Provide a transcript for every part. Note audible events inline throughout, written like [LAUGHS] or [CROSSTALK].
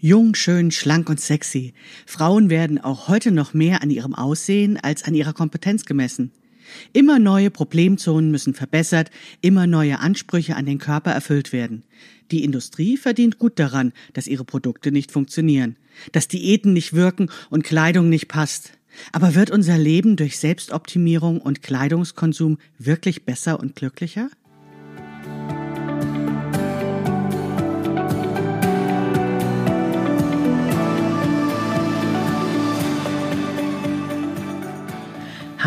Jung, schön, schlank und sexy. Frauen werden auch heute noch mehr an ihrem Aussehen als an ihrer Kompetenz gemessen. Immer neue Problemzonen müssen verbessert, immer neue Ansprüche an den Körper erfüllt werden. Die Industrie verdient gut daran, dass ihre Produkte nicht funktionieren, dass Diäten nicht wirken und Kleidung nicht passt. Aber wird unser Leben durch Selbstoptimierung und Kleidungskonsum wirklich besser und glücklicher?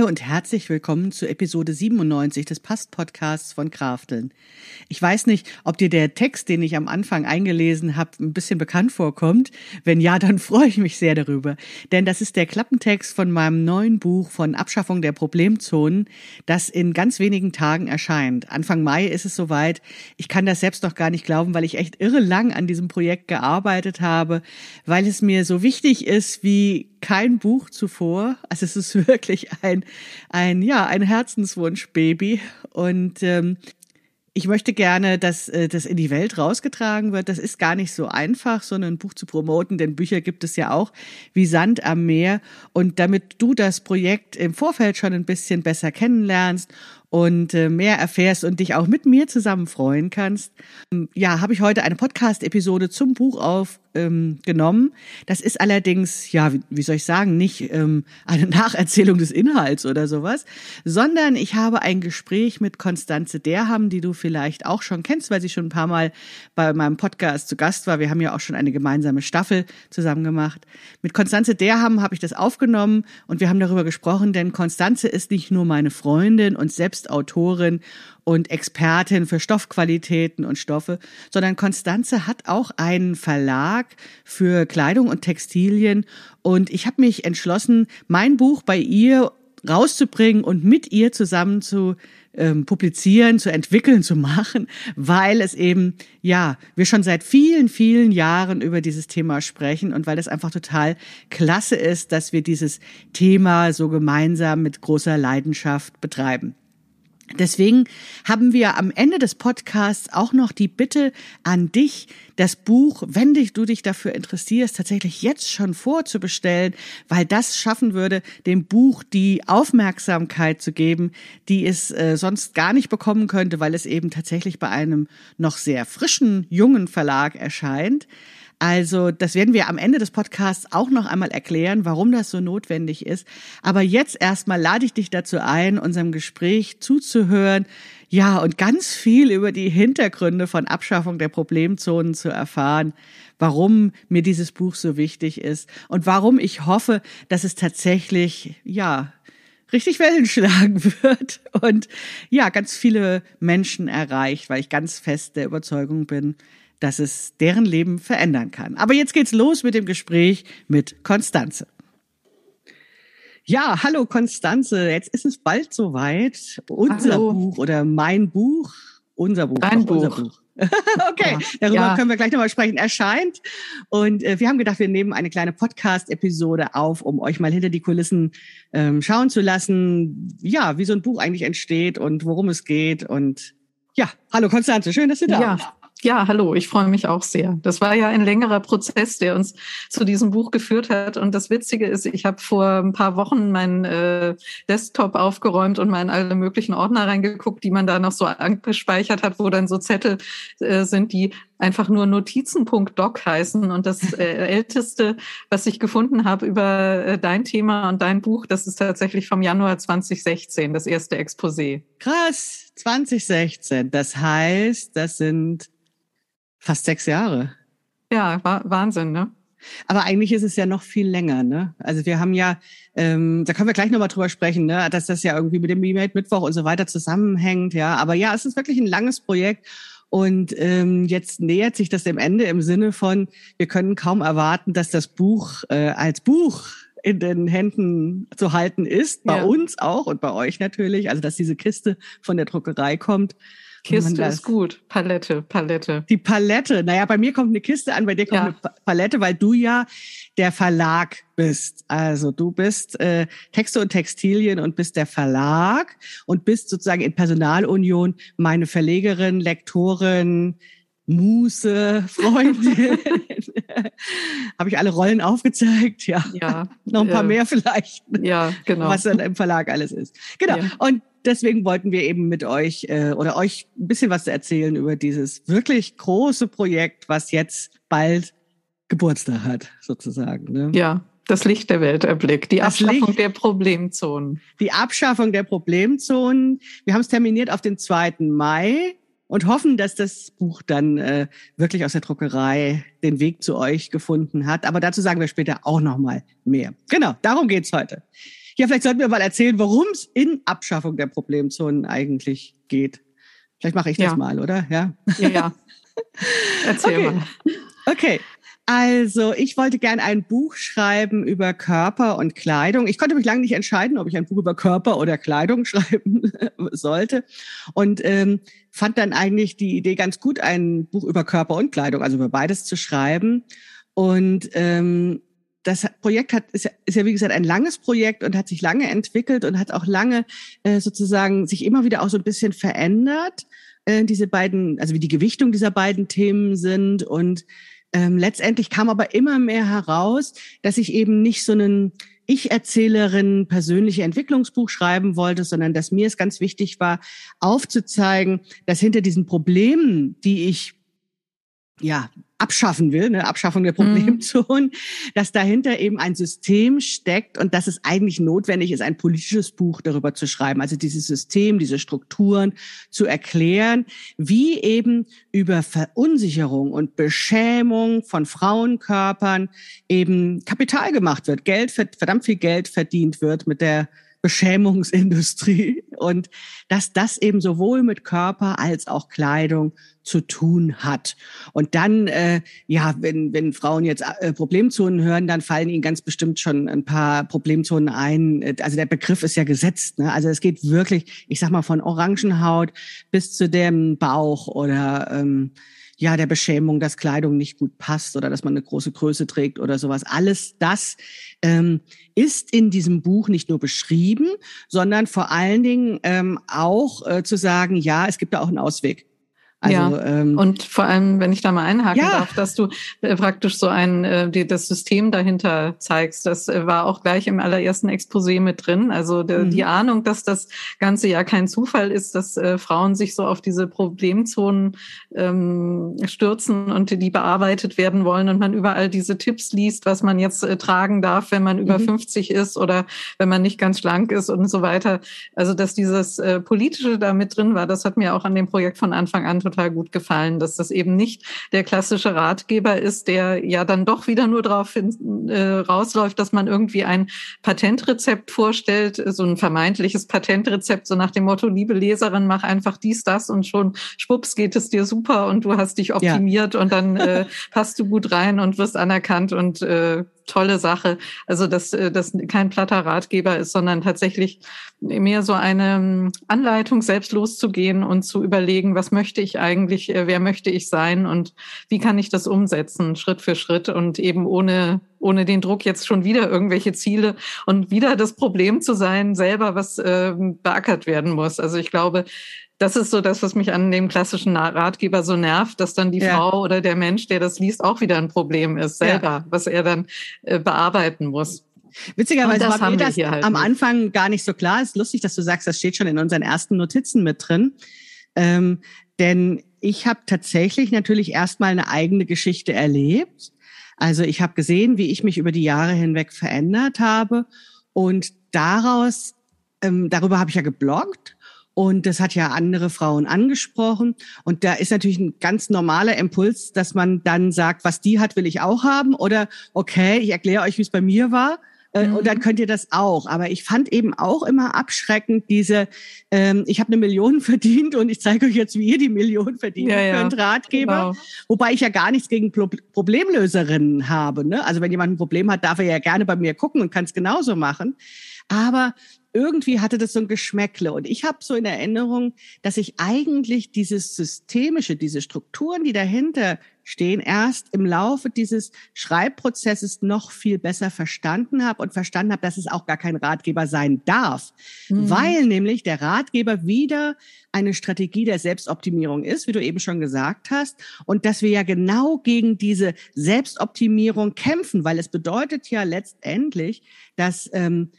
Hallo und herzlich willkommen zu Episode 97 des Past-Podcasts von Krafteln. Ich weiß nicht, ob dir der Text, den ich am Anfang eingelesen habe, ein bisschen bekannt vorkommt. Wenn ja, dann [LAUGHS] freue ich mich sehr darüber. Denn das ist der Klappentext von meinem neuen Buch von Abschaffung der Problemzonen, das in ganz wenigen Tagen erscheint. Anfang Mai ist es soweit. Ich kann das selbst noch gar nicht glauben, weil ich echt irre lang an diesem Projekt gearbeitet habe, weil es mir so wichtig ist, wie kein Buch zuvor. Also es ist [LAUGHS] wirklich ein, ein, ja, ein Herzenswunsch-Baby. Und ähm, ich möchte gerne, dass äh, das in die Welt rausgetragen wird. Das ist gar nicht so einfach, so ein Buch zu promoten, denn Bücher gibt es ja auch wie Sand am Meer. Und damit du das Projekt im Vorfeld schon ein bisschen besser kennenlernst und äh, mehr erfährst und dich auch mit mir zusammen freuen kannst, ähm, ja, habe ich heute eine Podcast-Episode zum Buch aufgenommen. Ähm, das ist allerdings, ja, wie, soll ich sagen, nicht ähm, eine [LAUGHS] Nacherzählung des Inhalts oder sowas, sondern ich habe ein Gespräch mit Konstanze Derham, die du vielleicht auch schon kennst, weil sie schon ein paar Mal bei meinem Podcast zu Gast war. Wir haben ja auch schon eine gemeinsame Staffel zusammen gemacht. Mit Konstanze Derham habe ich das aufgenommen und wir haben darüber gesprochen, denn Konstanze ist nicht nur meine Freundin und selbst selbst Autorin und Expertin für Stoffqualitäten und Stoffe, sondern Konstanze hat auch einen Verlag für Kleidung und Textilien und ich habe mich entschlossen, mein Buch bei ihr rauszubringen und mit ihr zusammen zu ähm, publizieren, zu entwickeln, zu machen, weil es eben, ja, wir schon seit vielen, vielen Jahren über dieses Thema sprechen und weil es einfach total klasse ist, dass wir dieses Thema so gemeinsam mit großer Leidenschaft betreiben. Deswegen haben wir am Ende des Podcasts auch noch die Bitte an dich, das Buch, wenn dich, du dich dafür interessierst, tatsächlich jetzt schon vorzubestellen, weil das schaffen würde, dem Buch die Aufmerksamkeit zu geben, die es äh, sonst gar nicht bekommen könnte, weil es eben tatsächlich bei einem noch sehr frischen, jungen Verlag erscheint. Also das werden wir am Ende des Podcasts auch noch einmal erklären, warum das so notwendig ist. Aber jetzt erstmal lade ich dich dazu ein, unserem Gespräch zuzuhören. Ja, und ganz viel über die Hintergründe von Abschaffung der Problemzonen zu erfahren, warum mir dieses Buch so wichtig ist und warum ich hoffe, dass es tatsächlich, ja, richtig Wellen schlagen [LAUGHS] wird und ja, ganz viele Menschen erreicht, weil ich ganz fest der Überzeugung bin, dass es deren Leben verändern kann. Aber jetzt geht's los mit dem Gespräch mit Konstanze. Ja, hallo Konstanze, jetzt ist es bald soweit. Unser hallo. Buch oder mein Buch, unser Buch, Dein Buch. unser Buch. [LAUGHS] okay, darüber ja. können wir gleich nochmal sprechen. Erscheint. Und äh, wir haben gedacht, wir nehmen eine kleine Podcast-Episode auf, um euch mal hinter die Kulissen ähm, schauen zu lassen, ja, wie so ein Buch eigentlich entsteht und worum es geht. Und ja, hallo Konstanze, schön, dass du da ja. bist. Ja, hallo, ich freue mich auch sehr. Das war ja ein längerer Prozess, der uns zu diesem Buch geführt hat. Und das Witzige ist, ich habe vor ein paar Wochen meinen äh, Desktop aufgeräumt und mal in alle möglichen Ordner reingeguckt, die man da noch so angespeichert hat, wo dann so Zettel äh, sind, die einfach nur Notizen.doc heißen. Und das äh, [LAUGHS] älteste, was ich gefunden habe über äh, dein Thema und dein Buch, das ist tatsächlich vom Januar 2016, das erste Exposé. Krass, 2016. Das heißt, das sind Fast sechs Jahre. Ja, Wahnsinn, ne? Aber eigentlich ist es ja noch viel länger, ne? Also wir haben ja, ähm, da können wir gleich nochmal drüber sprechen, ne? dass das ja irgendwie mit dem E-Mail Mittwoch und so weiter zusammenhängt, ja. Aber ja, es ist wirklich ein langes Projekt. Und ähm, jetzt nähert sich das dem Ende im Sinne von, wir können kaum erwarten, dass das Buch äh, als Buch in den Händen zu halten ist, bei ja. uns auch und bei euch natürlich. Also dass diese Kiste von der Druckerei kommt. Kiste ist gut. Palette, Palette. Die Palette. Naja, bei mir kommt eine Kiste an, bei dir kommt ja. eine Palette, weil du ja der Verlag bist. Also du bist äh, Texte und Textilien und bist der Verlag und bist sozusagen in Personalunion meine Verlegerin, Lektorin, Muse, [LAUGHS] Freundin. [LAUGHS] Habe ich alle Rollen aufgezeigt? Ja. Ja. Noch ein paar äh, mehr vielleicht. Ja, genau. Was dann im Verlag alles ist. Genau. Ja. Und deswegen wollten wir eben mit euch äh, oder euch ein bisschen was erzählen über dieses wirklich große Projekt, was jetzt bald Geburtstag hat, sozusagen. Ne? Ja, das Licht der Welt erblickt. Die das Abschaffung Licht, der Problemzonen. Die Abschaffung der Problemzonen. Wir haben es terminiert auf den 2. Mai und hoffen, dass das Buch dann äh, wirklich aus der Druckerei den Weg zu euch gefunden hat. Aber dazu sagen wir später auch noch mal mehr. Genau, darum geht's heute. Ja, vielleicht sollten wir mal erzählen, worum es in Abschaffung der Problemzonen eigentlich geht. Vielleicht mache ich das ja. mal, oder? Ja, ja. ja. [LAUGHS] Erzähl okay. mal. Okay. Also, ich wollte gerne ein Buch schreiben über Körper und Kleidung. Ich konnte mich lange nicht entscheiden, ob ich ein Buch über Körper oder Kleidung [LAUGHS] schreiben sollte. Und ähm, fand dann eigentlich die Idee ganz gut, ein Buch über Körper und Kleidung, also über beides zu schreiben. Und ähm, das Projekt hat, ist ja, ist ja wie gesagt ein langes Projekt und hat sich lange entwickelt und hat auch lange äh, sozusagen sich immer wieder auch so ein bisschen verändert. Äh, diese beiden, also wie die Gewichtung dieser beiden Themen sind und ähm, letztendlich kam aber immer mehr heraus, dass ich eben nicht so einen Ich-Erzählerin persönliche Entwicklungsbuch schreiben wollte, sondern dass mir es ganz wichtig war, aufzuzeigen, dass hinter diesen Problemen, die ich ja, abschaffen will, ne, Abschaffung der Problemzonen, mhm. dass dahinter eben ein System steckt und dass es eigentlich notwendig ist, ein politisches Buch darüber zu schreiben. Also dieses System, diese Strukturen zu erklären, wie eben über Verunsicherung und Beschämung von Frauenkörpern eben Kapital gemacht wird, Geld, verdammt viel Geld verdient wird mit der Beschämungsindustrie und dass das eben sowohl mit Körper als auch Kleidung zu tun hat. Und dann, äh, ja, wenn, wenn Frauen jetzt äh, Problemzonen hören, dann fallen ihnen ganz bestimmt schon ein paar Problemzonen ein. Also der Begriff ist ja gesetzt. Ne? Also es geht wirklich, ich sag mal, von Orangenhaut bis zu dem Bauch oder ähm, ja, der Beschämung, dass Kleidung nicht gut passt oder dass man eine große Größe trägt oder sowas. Alles das ähm, ist in diesem Buch nicht nur beschrieben, sondern vor allen Dingen ähm, auch äh, zu sagen, ja, es gibt da auch einen Ausweg. Also, ja. Ähm, und vor allem, wenn ich da mal einhaken ja. darf, dass du äh, praktisch so ein äh, die, das System dahinter zeigst. Das äh, war auch gleich im allerersten Exposé mit drin. Also de, mhm. die Ahnung, dass das Ganze ja kein Zufall ist, dass äh, Frauen sich so auf diese Problemzonen ähm, stürzen und die bearbeitet werden wollen und man überall diese Tipps liest, was man jetzt äh, tragen darf, wenn man über mhm. 50 ist oder wenn man nicht ganz schlank ist und so weiter. Also dass dieses äh, politische da mit drin war, das hat mir auch an dem Projekt von Anfang an total gut gefallen, dass das eben nicht der klassische Ratgeber ist, der ja dann doch wieder nur darauf äh, rausläuft, dass man irgendwie ein Patentrezept vorstellt, so ein vermeintliches Patentrezept, so nach dem Motto, liebe Leserin, mach einfach dies, das und schon schwupps geht es dir super und du hast dich optimiert ja. und dann äh, [LAUGHS] passt du gut rein und wirst anerkannt und äh, tolle Sache. Also, dass äh, das kein platter Ratgeber ist, sondern tatsächlich mehr so eine ähm, Anleitung, selbst loszugehen und zu überlegen, was möchte ich eigentlich, äh, wer möchte ich sein und wie kann ich das umsetzen, Schritt für Schritt und eben ohne, ohne den Druck jetzt schon wieder irgendwelche Ziele und wieder das Problem zu sein, selber was äh, beackert werden muss. Also ich glaube, das ist so das, was mich an dem klassischen Ratgeber so nervt, dass dann die ja. Frau oder der Mensch, der das liest, auch wieder ein Problem ist, selber, ja. was er dann äh, bearbeiten muss. Witzigerweise war mir das halt am nicht. Anfang gar nicht so klar. Ist lustig, dass du sagst, das steht schon in unseren ersten Notizen mit drin. Ähm, denn ich habe tatsächlich natürlich erstmal eine eigene Geschichte erlebt. Also ich habe gesehen, wie ich mich über die Jahre hinweg verändert habe. Und daraus, ähm, darüber habe ich ja gebloggt. Und das hat ja andere Frauen angesprochen. Und da ist natürlich ein ganz normaler Impuls, dass man dann sagt, was die hat, will ich auch haben. Oder okay, ich erkläre euch, wie es bei mir war. Mhm. Und dann mhm. könnt ihr das auch. Aber ich fand eben auch immer abschreckend diese, ähm, ich habe eine Million [LAUGHS] verdient und ich zeige euch jetzt, wie ihr die Million verdienen ja, ja. könnt, Ratgeber. Genau. Wobei ich ja gar nichts gegen Pro Problemlöserinnen habe. Ne? Also wenn jemand ein Problem hat, darf er ja gerne bei mir gucken und kann es genauso machen. Aber irgendwie hatte das so ein Geschmäckle. Und ich habe so in Erinnerung, dass ich eigentlich dieses Systemische, diese Strukturen, die dahinter stehen, erst im Laufe dieses Schreibprozesses noch viel besser verstanden habe und verstanden habe, dass es auch gar kein Ratgeber sein darf. Mhm. Weil nämlich der Ratgeber wieder eine Strategie der Selbstoptimierung ist, wie du eben schon gesagt hast, und dass wir ja genau gegen diese Selbstoptimierung kämpfen, weil es bedeutet ja letztendlich, dass ähm,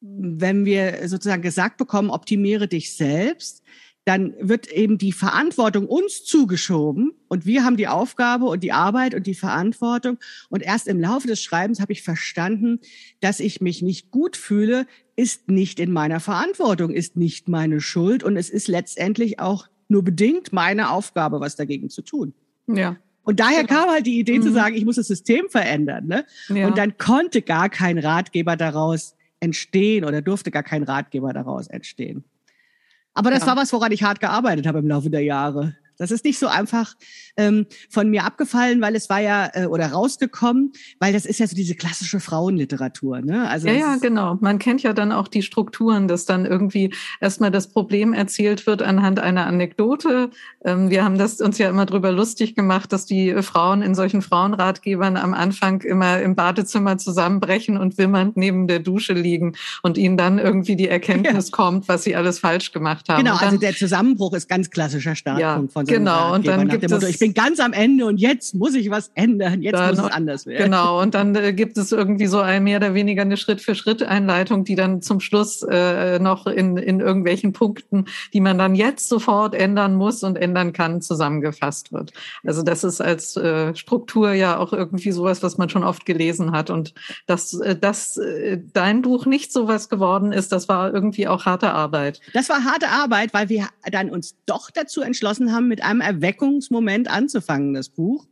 wenn wir sozusagen gesagt bekommen, optimiere dich selbst, dann wird eben die Verantwortung uns zugeschoben und wir haben die Aufgabe und die Arbeit und die Verantwortung. Und erst im Laufe des Schreibens habe ich verstanden, dass ich mich nicht gut fühle, ist nicht in meiner Verantwortung, ist nicht meine Schuld und es ist letztendlich auch nur bedingt meine Aufgabe, was dagegen zu tun. Ja. Und daher genau. kam halt die Idee mhm. zu sagen, ich muss das System verändern. Ne? Ja. Und dann konnte gar kein Ratgeber daraus entstehen oder durfte gar kein Ratgeber daraus entstehen. Aber das ja. war was, woran ich hart gearbeitet habe im Laufe der Jahre. Das ist nicht so einfach ähm, von mir abgefallen, weil es war ja äh, oder rausgekommen, weil das ist ja so diese klassische Frauenliteratur. Ne? Also ja, ja, genau. Man kennt ja dann auch die Strukturen, dass dann irgendwie erstmal das Problem erzählt wird anhand einer Anekdote. Ähm, wir haben das uns ja immer drüber lustig gemacht, dass die Frauen in solchen Frauenratgebern am Anfang immer im Badezimmer zusammenbrechen und wimmernd neben der Dusche liegen und ihnen dann irgendwie die [LAUGHS] Erkenntnis ja. kommt, was sie alles falsch gemacht haben. Genau, dann, also der Zusammenbruch ist ganz klassischer Startpunkt ja, von Genau, und dann gibt Motto, es, ich bin ganz am Ende und jetzt muss ich was ändern, jetzt dann, muss es anders werden. Genau, und dann äh, gibt es irgendwie so ein mehr oder weniger eine Schritt-für-Schritt-Einleitung, die dann zum Schluss äh, noch in, in irgendwelchen Punkten, die man dann jetzt sofort ändern muss und ändern kann, zusammengefasst wird. Also das ist als äh, Struktur ja auch irgendwie sowas, was man schon oft gelesen hat. Und dass, äh, dass äh, dein Buch nicht sowas geworden ist, das war irgendwie auch harte Arbeit. Das war harte Arbeit, weil wir dann uns doch dazu entschlossen haben, mit einem Erweckungsmoment anzufangen, das Buch.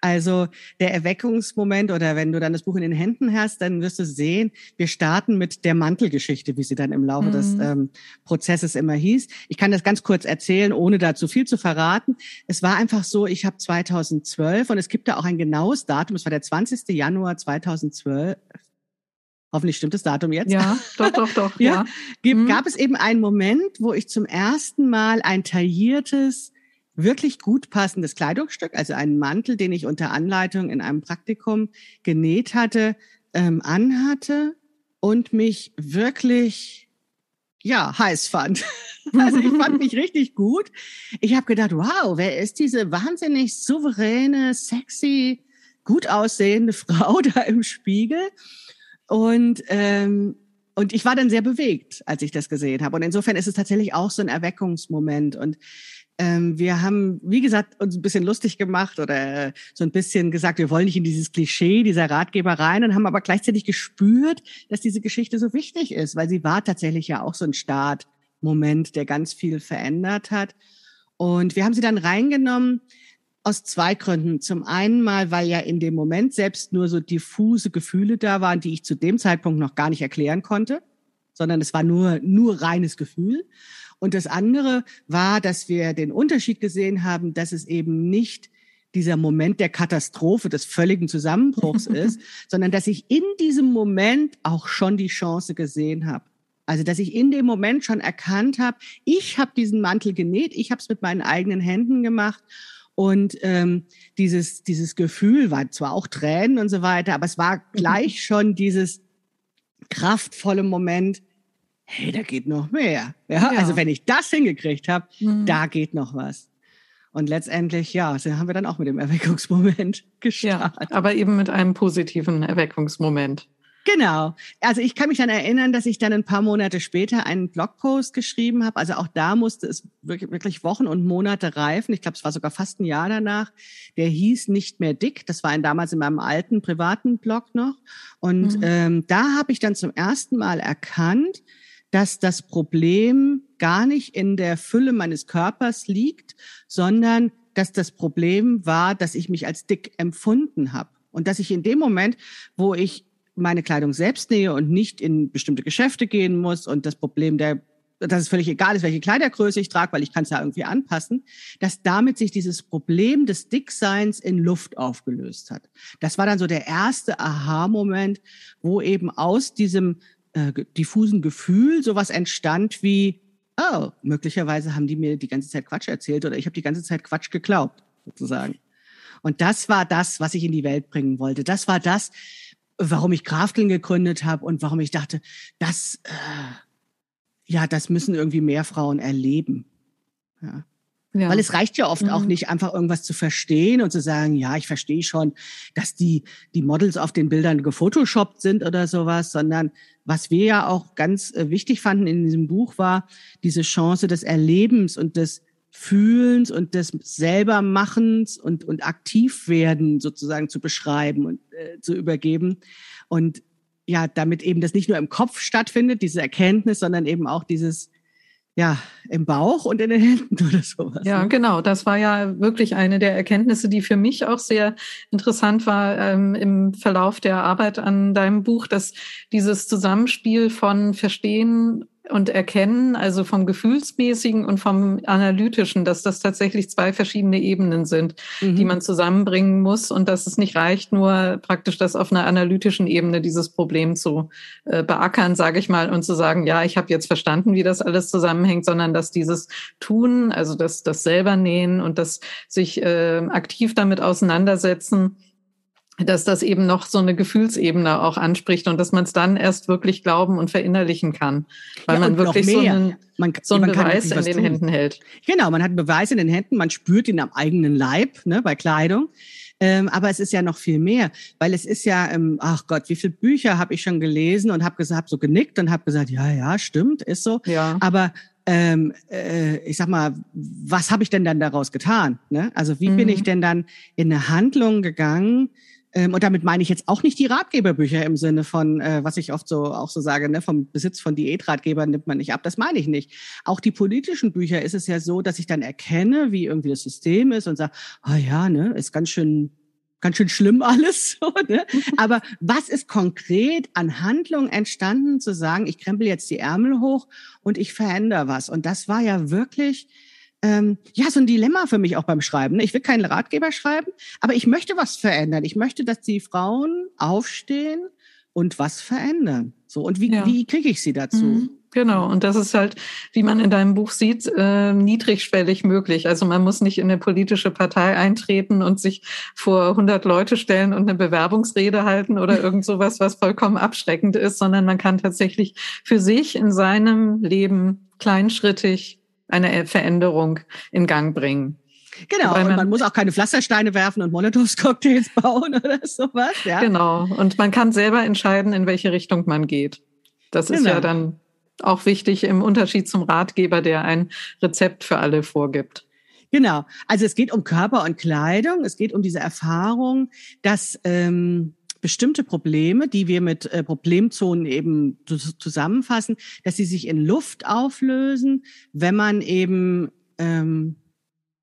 Also der Erweckungsmoment oder wenn du dann das Buch in den Händen hast, dann wirst du sehen, wir starten mit der Mantelgeschichte, wie sie dann im Laufe mhm. des ähm, Prozesses immer hieß. Ich kann das ganz kurz erzählen, ohne da zu viel zu verraten. Es war einfach so, ich habe 2012 und es gibt da auch ein genaues Datum, es war der 20. Januar 2012, Hoffentlich stimmt das Datum jetzt. Ja, doch, doch, doch. [LAUGHS] ja. ja. Mhm. Gab es eben einen Moment, wo ich zum ersten Mal ein tailliertes, wirklich gut passendes Kleidungsstück, also einen Mantel, den ich unter Anleitung in einem Praktikum genäht hatte, ähm, anhatte und mich wirklich ja heiß fand. [LAUGHS] Also ich fand mich [LAUGHS] richtig gut. Ich habe gedacht, wow, wer ist diese wahnsinnig souveräne, sexy, gut aussehende [LAUGHS] Frau da im Spiegel? Und ähm, und ich war dann sehr bewegt, als ich das gesehen habe. Und insofern ist es tatsächlich auch so ein Erweckungsmoment. Und ähm, wir haben, wie gesagt, uns ein bisschen lustig gemacht oder so ein bisschen gesagt, wir wollen nicht in dieses Klischee dieser Ratgeber rein und haben aber gleichzeitig gespürt, dass diese Geschichte so wichtig ist, weil sie war tatsächlich ja auch so ein Startmoment, der ganz viel verändert hat. Und wir haben sie dann reingenommen aus zwei Gründen. Zum einen mal, weil ja in dem Moment selbst nur so diffuse Gefühle da waren, die ich zu dem Zeitpunkt noch gar nicht erklären konnte, sondern es war nur, nur reines Gefühl. Und das andere war, dass wir den Unterschied gesehen haben, dass es eben nicht dieser Moment der Katastrophe, des völligen Zusammenbruchs [LAUGHS] ist, sondern dass ich in diesem Moment auch schon die Chance gesehen habe. Also, dass ich in dem Moment schon erkannt habe, ich habe diesen Mantel genäht, ich habe es mit meinen eigenen Händen gemacht und ähm, dieses, dieses Gefühl war zwar auch Tränen und so weiter, aber es war gleich [LAUGHS] schon dieses kraftvolle Moment, hey, da geht noch mehr. Ja, ja. also wenn ich das hingekriegt habe, mhm. da geht noch was. Und letztendlich, ja, so haben wir dann auch mit dem Erweckungsmoment [LAUGHS] gestartet. Ja, aber eben mit einem positiven Erweckungsmoment. Genau. Also ich kann mich dann erinnern, dass ich dann ein paar Monate später einen Blogpost geschrieben habe. Also auch da musste es wirklich Wochen und Monate reifen. Ich glaube, es war sogar fast ein Jahr danach. Der hieß nicht mehr dick. Das war ein damals in meinem alten privaten Blog noch. Und mhm. ähm, da habe ich dann zum ersten Mal erkannt, dass das Problem gar nicht in der Fülle meines Körpers liegt, sondern dass das Problem war, dass ich mich als dick empfunden habe. Und dass ich in dem Moment, wo ich meine Kleidung selbst nähe und nicht in bestimmte Geschäfte gehen muss und das Problem der dass es völlig egal ist, welche Kleidergröße ich trage, weil ich kann es ja irgendwie anpassen, dass damit sich dieses Problem des Dickseins in Luft aufgelöst hat. Das war dann so der erste Aha-Moment, wo eben aus diesem äh, diffusen Gefühl sowas entstand wie, oh, möglicherweise haben die mir die ganze Zeit Quatsch erzählt oder ich habe die ganze Zeit Quatsch geglaubt, sozusagen. Und das war das, was ich in die Welt bringen wollte. Das war das, warum ich Krafteln gegründet habe und warum ich dachte, das, äh, ja, das müssen irgendwie mehr Frauen erleben. Ja. Ja. Weil es reicht ja oft mhm. auch nicht, einfach irgendwas zu verstehen und zu sagen, ja, ich verstehe schon, dass die, die Models auf den Bildern gefotoshoppt sind oder sowas, sondern was wir ja auch ganz äh, wichtig fanden in diesem Buch war diese Chance des Erlebens und des Fühlens und des Selbermachens und, und Aktivwerden sozusagen zu beschreiben und äh, zu übergeben. Und ja, damit eben das nicht nur im Kopf stattfindet, diese Erkenntnis, sondern eben auch dieses ja, im Bauch und in den Händen [LAUGHS] oder sowas. Ja, ne? genau. Das war ja wirklich eine der Erkenntnisse, die für mich auch sehr interessant war ähm, im Verlauf der Arbeit an deinem Buch, dass dieses Zusammenspiel von Verstehen und erkennen, also vom Gefühlsmäßigen und vom Analytischen, dass das tatsächlich zwei verschiedene Ebenen sind, mhm. die man zusammenbringen muss und dass es nicht reicht, nur praktisch das auf einer analytischen Ebene dieses Problem zu äh, beackern, sage ich mal, und zu sagen, ja, ich habe jetzt verstanden, wie das alles zusammenhängt, sondern dass dieses Tun, also das, das selber nähen und das sich äh, aktiv damit auseinandersetzen, dass das eben noch so eine Gefühlsebene auch anspricht und dass man es dann erst wirklich glauben und verinnerlichen kann, weil ja, man wirklich so einen, man, so einen Beweis in den tun. Händen hält. Genau, man hat einen Beweis in den Händen, man spürt ihn am eigenen Leib, ne, bei Kleidung. Ähm, aber es ist ja noch viel mehr, weil es ist ja, ähm, ach Gott, wie viele Bücher habe ich schon gelesen und habe gesagt, so genickt und habe gesagt, ja, ja, stimmt, ist so. Ja. Aber ähm, äh, ich sag mal, was habe ich denn dann daraus getan? Ne? Also wie mhm. bin ich denn dann in eine Handlung gegangen? Ähm, und damit meine ich jetzt auch nicht die Ratgeberbücher im Sinne von, äh, was ich oft so auch so sage, ne, vom Besitz von Diätratgebern nimmt man nicht ab. Das meine ich nicht. Auch die politischen Bücher ist es ja so, dass ich dann erkenne, wie irgendwie das System ist und sage, oh ja, ne, ist ganz schön ganz schön schlimm [LAUGHS] alles. So, ne? Aber was ist konkret an Handlung entstanden, zu sagen, ich krempel jetzt die Ärmel hoch und ich verändere was? Und das war ja wirklich ähm, ja, so ein Dilemma für mich auch beim Schreiben. Ne? Ich will keinen Ratgeber schreiben, aber ich möchte was verändern. Ich möchte, dass die Frauen aufstehen und was verändern. So, und wie, ja. wie kriege ich sie dazu? Mhm. Genau, und das ist halt, wie man in deinem Buch sieht, äh, niedrigschwellig möglich. Also man muss nicht in eine politische Partei eintreten und sich vor 100 Leute stellen und eine Bewerbungsrede halten oder [LAUGHS] irgend sowas, was vollkommen abschreckend ist, sondern man kann tatsächlich für sich in seinem Leben kleinschrittig eine Veränderung in Gang bringen. Genau, man, und man muss auch keine Pflastersteine werfen und Molotows-Cocktails [LAUGHS] bauen oder sowas. Ja. Genau, und man kann selber entscheiden, in welche Richtung man geht. Das genau. ist ja genau. dann auch wichtig im Unterschied zum Ratgeber, der ein Rezept für alle vorgibt. Genau, also es geht um Körper und Kleidung, es geht um diese Erfahrung, dass ähm, bestimmte Probleme, die wir mit äh, Problemzonen eben zusammenfassen, dass sie sich in Luft auflösen, wenn man eben ähm,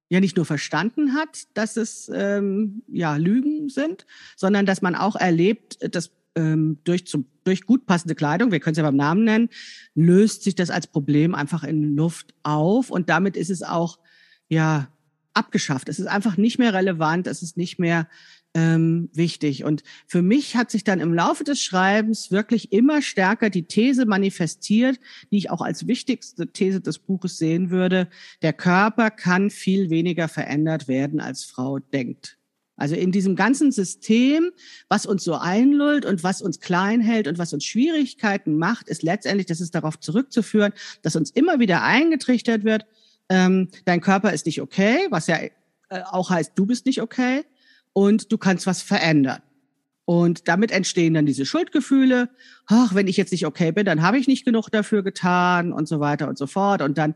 ja nicht nur verstanden hat, dass es ähm, ja Lügen sind, sondern dass man auch erlebt, dass ähm, durch, zum, durch gut passende Kleidung, wir können es ja beim Namen nennen, löst sich das als Problem einfach in Luft auf und damit ist es auch ja abgeschafft. Es ist einfach nicht mehr relevant, es ist nicht mehr ähm, wichtig. Und für mich hat sich dann im Laufe des Schreibens wirklich immer stärker die These manifestiert, die ich auch als wichtigste These des Buches sehen würde. Der Körper kann viel weniger verändert werden, als Frau denkt. Also in diesem ganzen System, was uns so einlullt und was uns klein hält und was uns Schwierigkeiten macht, ist letztendlich, das ist darauf zurückzuführen, dass uns immer wieder eingetrichtert wird, ähm, dein Körper ist nicht okay, was ja äh, auch heißt, du bist nicht okay und du kannst was verändern. Und damit entstehen dann diese Schuldgefühle. Ach, wenn ich jetzt nicht okay bin, dann habe ich nicht genug dafür getan und so weiter und so fort. Und dann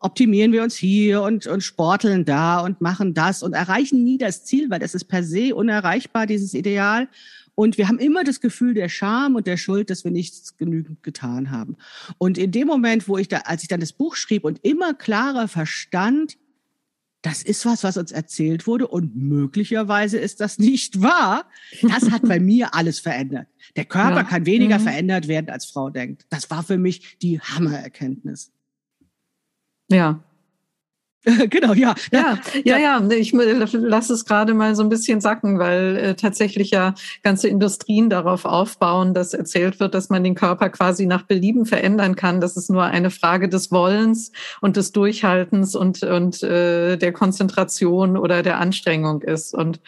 optimieren wir uns hier und, und sporteln da und machen das und erreichen nie das Ziel, weil das ist per se unerreichbar, dieses Ideal. Und wir haben immer das Gefühl der Scham und der Schuld, dass wir nichts genügend getan haben. Und in dem Moment, wo ich da, als ich dann das Buch schrieb und immer klarer verstand, das ist was, was uns erzählt wurde und möglicherweise ist das nicht wahr. Das hat bei [LAUGHS] mir alles verändert. Der Körper ja. kann weniger mhm. verändert werden, als Frau denkt. Das war für mich die Hammererkenntnis. Ja, [LAUGHS] genau, ja. Ja, ja, ja. Ich lasse es gerade mal so ein bisschen sacken, weil äh, tatsächlich ja ganze Industrien darauf aufbauen, dass erzählt wird, dass man den Körper quasi nach Belieben verändern kann. Das ist nur eine Frage des Wollens und des Durchhaltens und, und äh, der Konzentration oder der Anstrengung ist. Und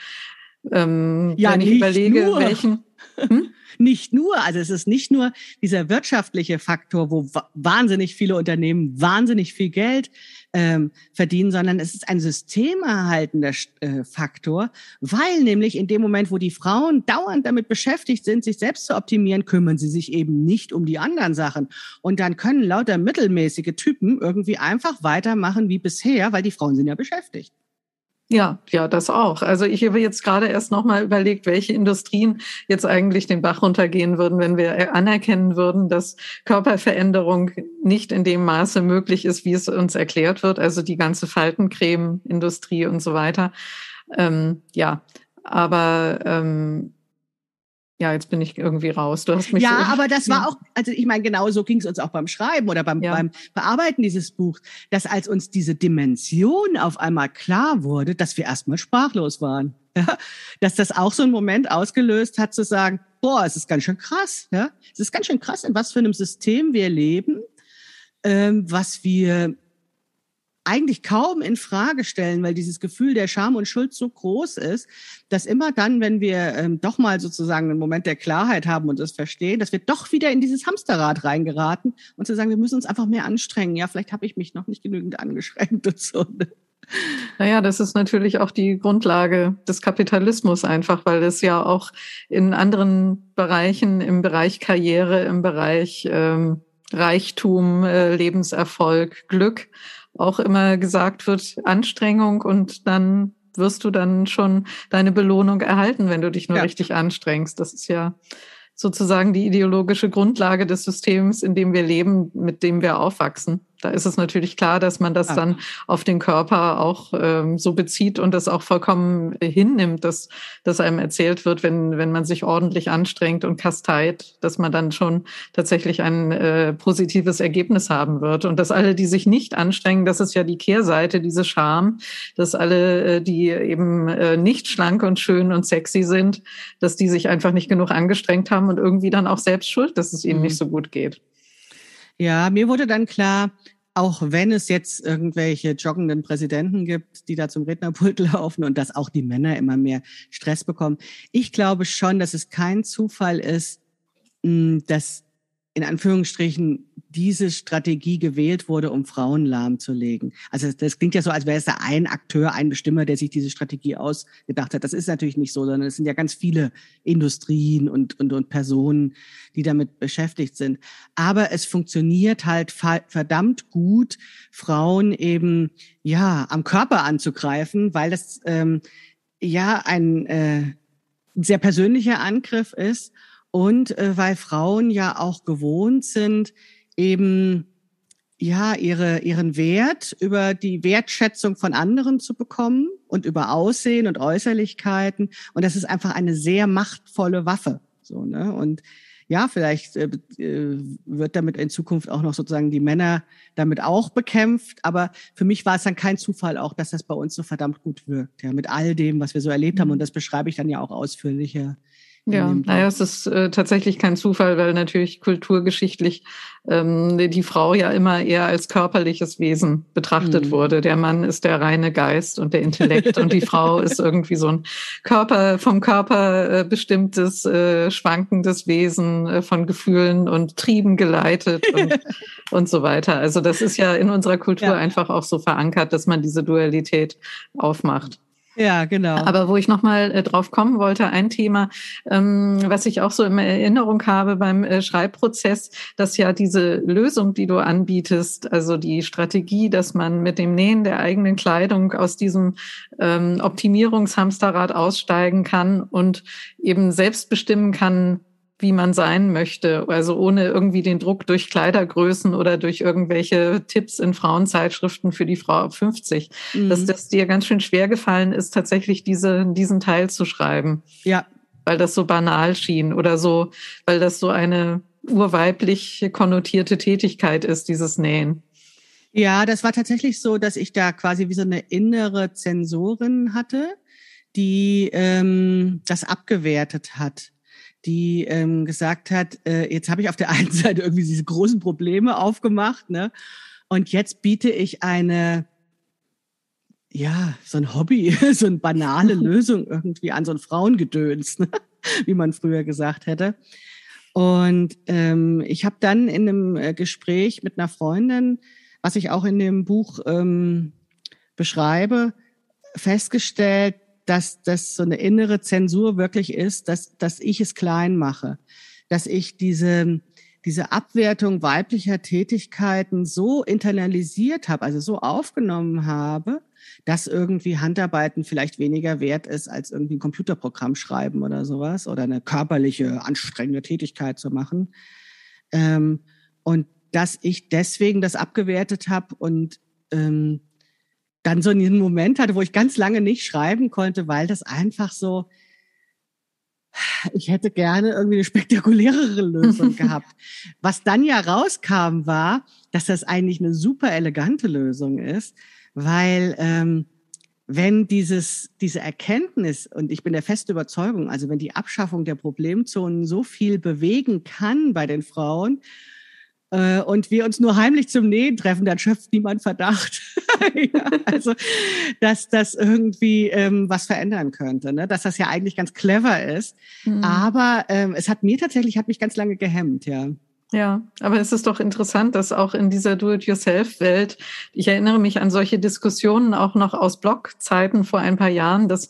ähm, ja, wenn ich überlege, nur. welchen. [LAUGHS] Hm? nicht nur, also es ist nicht nur dieser wirtschaftliche Faktor, wo wahnsinnig viele Unternehmen wahnsinnig viel Geld ähm, verdienen, sondern es ist ein systemerhaltender äh, Faktor, weil nämlich in dem Moment, wo die Frauen dauernd damit beschäftigt sind, sich selbst zu optimieren, kümmern sie sich eben nicht um die anderen Sachen. Und dann können lauter mittelmäßige Typen irgendwie einfach weitermachen wie bisher, weil die Frauen sind ja beschäftigt. Ja, ja, das auch. Also ich habe jetzt gerade erst nochmal überlegt, welche Industrien jetzt eigentlich den Bach runtergehen würden, wenn wir anerkennen würden, dass Körperveränderung nicht in dem Maße möglich ist, wie es uns erklärt wird. Also die ganze Faltencreme-Industrie und so weiter. Ähm, ja, aber ähm, ja, jetzt bin ich irgendwie raus. Du hast mich ja, so aber das war [LAUGHS] auch, also ich meine, genau so ging es uns auch beim Schreiben oder beim, ja. beim Bearbeiten dieses Buchs, dass als uns diese Dimension auf einmal klar wurde, dass wir erstmal sprachlos waren. [LAUGHS] Ja? Dass das auch so einen Moment ausgelöst hat, zu sagen, boah, es ist ganz schön krass. Ja? Es ist ganz schön krass, in was für einem System wir leben, ähm, was wir eigentlich kaum in Frage stellen, weil dieses Gefühl der Scham und Schuld so groß ist, dass immer dann, wenn wir ähm, doch mal sozusagen einen Moment der Klarheit haben und das verstehen, dass wir doch wieder in dieses Hamsterrad reingeraten und zu sagen, wir müssen uns einfach mehr anstrengen. Ja, vielleicht habe ich mich noch nicht genügend angeschränkt und so. Naja, das ist natürlich auch die Grundlage des Kapitalismus einfach, weil es ja auch in anderen Bereichen, im Bereich Karriere, im Bereich ähm, Reichtum, äh, Lebenserfolg, Glück auch immer gesagt wird, Anstrengung und dann wirst du dann schon deine Belohnung erhalten, wenn du dich nur ja. richtig anstrengst. Das ist ja sozusagen die ideologische Grundlage des Systems, in dem wir leben, mit dem wir aufwachsen da ist es natürlich klar, dass man das dann auf den Körper auch ähm, so bezieht und das auch vollkommen hinnimmt, dass, dass einem erzählt wird, wenn, wenn man sich ordentlich anstrengt und kasteit, dass man dann schon tatsächlich ein äh, positives Ergebnis haben wird. Und dass alle, die sich nicht anstrengen, das ist ja die Kehrseite, diese Scham, dass alle, äh, die eben äh, nicht schlank und schön und sexy sind, dass die sich einfach nicht genug angestrengt haben und irgendwie dann auch selbst schuld, dass es ihnen mhm. nicht so gut geht. Ja, mir wurde dann klar, auch wenn es jetzt irgendwelche joggenden Präsidenten gibt, die da zum Rednerpult [LAUGHS] laufen und dass auch die Männer immer mehr Stress bekommen. Ich glaube schon, dass es kein Zufall ist, hm, dass in Anführungsstrichen diese Strategie gewählt wurde, um Frauen lahmzulegen. Also das klingt ja so, als wäre es da ein Akteur, ein Bestimmer, der sich diese Strategie ausgedacht hat. Das ist natürlich nicht so, sondern es sind ja ganz viele Industrien und, und, und Personen, die damit beschäftigt sind. Aber es funktioniert halt verdammt gut, Frauen eben ja am Körper anzugreifen, weil das ähm, ja ein äh, sehr persönlicher Angriff ist und äh, weil Frauen ja auch gewohnt sind, eben ja ihre ihren Wert über die Wertschätzung von anderen zu bekommen und über Aussehen und Äußerlichkeiten. Und das ist einfach eine sehr machtvolle Waffe so ne? Und ja vielleicht äh, äh, wird damit in Zukunft auch noch sozusagen die Männer damit auch bekämpft. Aber für mich war es dann kein Zufall auch dass das bei uns so verdammt gut wirkt ja mit all dem was wir so erlebt haben. Mhm. und das beschreibe ich dann ja auch ausführlicher ja, naja, es ist äh, tatsächlich kein Zufall, weil natürlich kulturgeschichtlich ähm, die Frau ja immer eher als körperliches Wesen betrachtet mhm. wurde. Der Mann ist der reine Geist und der Intellekt und die [LAUGHS] Frau ist irgendwie so ein Körper, vom Körper äh, bestimmtes, äh, schwankendes Wesen äh, von Gefühlen und Trieben geleitet [LAUGHS] und, und so weiter. Also das ist ja in unserer Kultur ja. einfach auch so verankert, dass man diese Dualität aufmacht. Ja, genau. Aber wo ich nochmal äh, drauf kommen wollte, ein Thema, ähm, was ich auch so in Erinnerung habe beim äh, Schreibprozess, dass ja diese Lösung, die du anbietest, also die Strategie, dass man mit dem Nähen der eigenen Kleidung aus diesem ähm, Optimierungshamsterrad aussteigen kann und eben selbst bestimmen kann, wie man sein möchte. Also ohne irgendwie den Druck durch Kleidergrößen oder durch irgendwelche Tipps in Frauenzeitschriften für die Frau ab 50. Mhm. Dass das dir ganz schön schwer gefallen ist, tatsächlich diese, diesen Teil zu schreiben. Ja. Weil das so banal schien oder so, weil das so eine urweiblich konnotierte Tätigkeit ist, dieses Nähen. Ja, das war tatsächlich so, dass ich da quasi wie so eine innere Zensorin hatte, die ähm, das abgewertet hat die ähm, gesagt hat, äh, jetzt habe ich auf der einen [LAUGHS] Seite irgendwie diese großen Probleme aufgemacht, ne? Und jetzt biete ich eine, ja, so ein Hobby, [LAUGHS] so eine banale [LAUGHS] Lösung irgendwie an, so ein Frauengedöns, ne? wie man früher gesagt hätte. Und ähm, ich habe dann in einem äh, Gespräch mit einer Freundin, was ich auch in dem Buch ähm, beschreibe, festgestellt, dass das so eine innere Zensur wirklich ist, dass, dass ich es klein mache, dass ich diese, diese Abwertung weiblicher Tätigkeiten so internalisiert habe, also so aufgenommen habe, dass irgendwie Handarbeiten vielleicht weniger wert ist, als irgendwie ein Computerprogramm schreiben oder sowas oder eine körperliche, anstrengende Tätigkeit zu machen. Ähm, und dass ich deswegen das abgewertet habe und ähm, dann so einen Moment hatte, wo ich ganz lange nicht schreiben konnte, weil das einfach so, ich hätte gerne irgendwie eine spektakulärere Lösung [LAUGHS] gehabt. Was dann ja rauskam, war, dass das eigentlich eine super elegante Lösung ist, weil ähm, wenn dieses, diese Erkenntnis, und ich bin der festen Überzeugung, also wenn die Abschaffung der Problemzonen so viel bewegen kann bei den Frauen, äh, und wir uns nur heimlich zum Nähen treffen, dann schöpft niemand Verdacht. [LAUGHS] ja, also, dass das irgendwie ähm, was verändern könnte, ne? dass das ja eigentlich ganz clever ist. Mhm. Aber ähm, es hat mir tatsächlich, hat mich ganz lange gehemmt, ja. Ja, aber es ist doch interessant, dass auch in dieser Do-it-yourself-Welt, ich erinnere mich an solche Diskussionen auch noch aus Blogzeiten vor ein paar Jahren, dass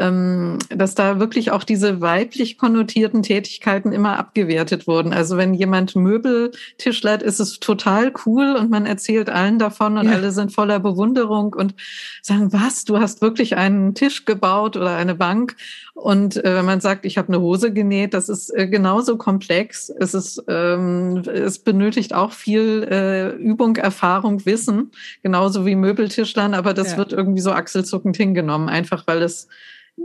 dass da wirklich auch diese weiblich konnotierten Tätigkeiten immer abgewertet wurden. Also wenn jemand Möbel tischlert, ist es total cool und man erzählt allen davon und ja. alle sind voller Bewunderung und sagen, was, du hast wirklich einen Tisch gebaut oder eine Bank. Und äh, wenn man sagt, ich habe eine Hose genäht, das ist äh, genauso komplex. Es ist, ähm, es benötigt auch viel äh, Übung, Erfahrung, Wissen, genauso wie Möbeltischlern, aber das ja. wird irgendwie so achselzuckend hingenommen, einfach weil es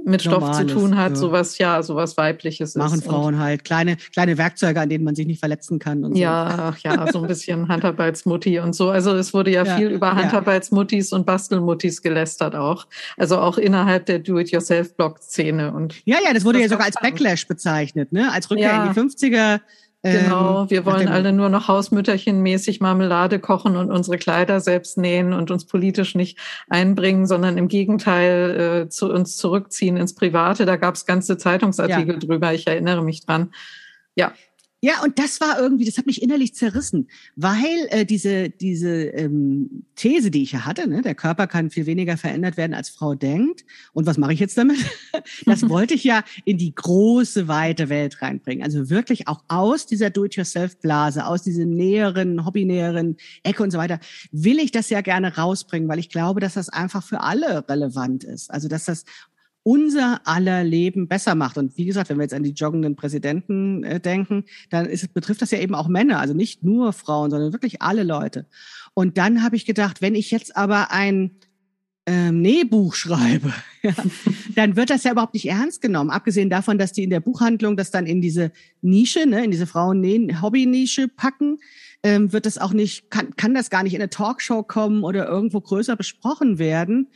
mit Stoff Normales, zu tun hat, ja. sowas, ja, sowas weibliches Machen ist. Frauen halt kleine, kleine Werkzeuge, an denen man sich nicht verletzen kann. Und ja, so. ach ja, so ein bisschen [LAUGHS] Handarbeitsmutti und so. Also es wurde ja, ja viel über Handarbeitsmuttis und Bastelmuttis gelästert auch. Also auch innerhalb der Do-it-yourself-Blog-Szene. Und ja, ja, das wurde das ja sogar als Backlash bezeichnet, ne? Als Rückkehr in die 50er Genau, ähm, wir wollen alle nur noch Hausmütterchenmäßig Marmelade kochen und unsere Kleider selbst nähen und uns politisch nicht einbringen, sondern im Gegenteil äh, zu uns zurückziehen ins Private. Da gab es ganze Zeitungsartikel ja. drüber, ich erinnere mich dran. Ja, ja, und das war irgendwie, das hat mich innerlich zerrissen, weil äh, diese, diese ähm, These, die ich ja hatte, ne, der Körper kann viel weniger verändert werden, als Frau denkt. Und was mache ich jetzt damit? [LAUGHS] das wollte ich ja in die große, weite Welt reinbringen. Also wirklich auch aus dieser Do-it-yourself-Blase, aus dieser näheren, hobbynäheren Ecke und so weiter, will ich das ja gerne rausbringen, weil ich glaube, dass das einfach für alle relevant ist. Also dass das unser aller Leben besser macht. Und wie gesagt, wenn wir jetzt an die joggenden Präsidenten äh, denken, dann ist, betrifft das ja eben auch Männer, also nicht nur Frauen, sondern wirklich alle Leute. Und dann habe ich gedacht, wenn ich jetzt aber ein ähm, Nähbuch [LAUGHS] schreibe, ja, dann wird das ja überhaupt nicht ernst genommen. Abgesehen davon, dass die in der Buchhandlung das dann in diese Nische, ne, in diese Frauen-Hobby-Nische packen, ähm, wird das auch nicht, kann, kann das gar nicht in eine Talkshow kommen oder irgendwo größer besprochen werden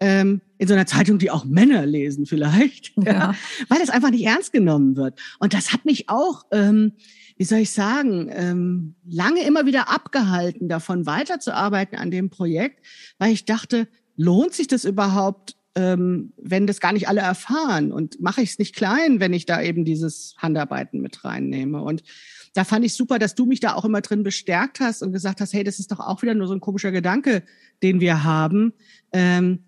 ähm, in so einer Zeitung, die auch Männer lesen vielleicht, [LAUGHS] ja. ja. weil das einfach nicht ernst genommen wird. Und das hat mich auch, ähm, wie soll ich sagen, ähm, lange immer wieder abgehalten, davon weiterzuarbeiten an dem Projekt, weil ich dachte, lohnt sich das überhaupt, ähm, wenn das gar nicht alle erfahren? Und mache ich es nicht klein, wenn ich da eben dieses Handarbeiten mit reinnehme? Und da fand ich super, dass du mich da auch immer drin bestärkt hast und gesagt hast, hey, das ist doch auch wieder nur so ein komischer Gedanke, den wir haben. Ähm,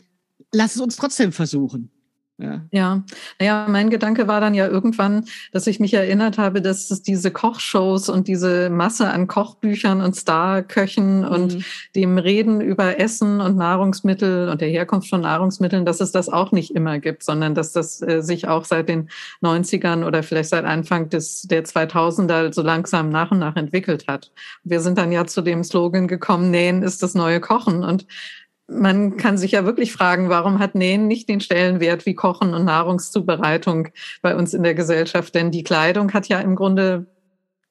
lass es uns trotzdem versuchen. Ja. ja, naja, mein Gedanke war dann ja irgendwann, dass ich mich erinnert habe, dass es diese Kochshows und diese Masse an Kochbüchern und Starköchen mhm. und dem Reden über Essen und Nahrungsmittel und der Herkunft von Nahrungsmitteln, dass es das auch nicht immer gibt, sondern dass das äh, sich auch seit den 90ern oder vielleicht seit Anfang des, der 2000er so langsam nach und nach entwickelt hat. Wir sind dann ja zu dem Slogan gekommen, Nähen ist das neue Kochen und man kann sich ja wirklich fragen, warum hat Nähen nicht den Stellenwert wie Kochen und Nahrungszubereitung bei uns in der Gesellschaft? Denn die Kleidung hat ja im Grunde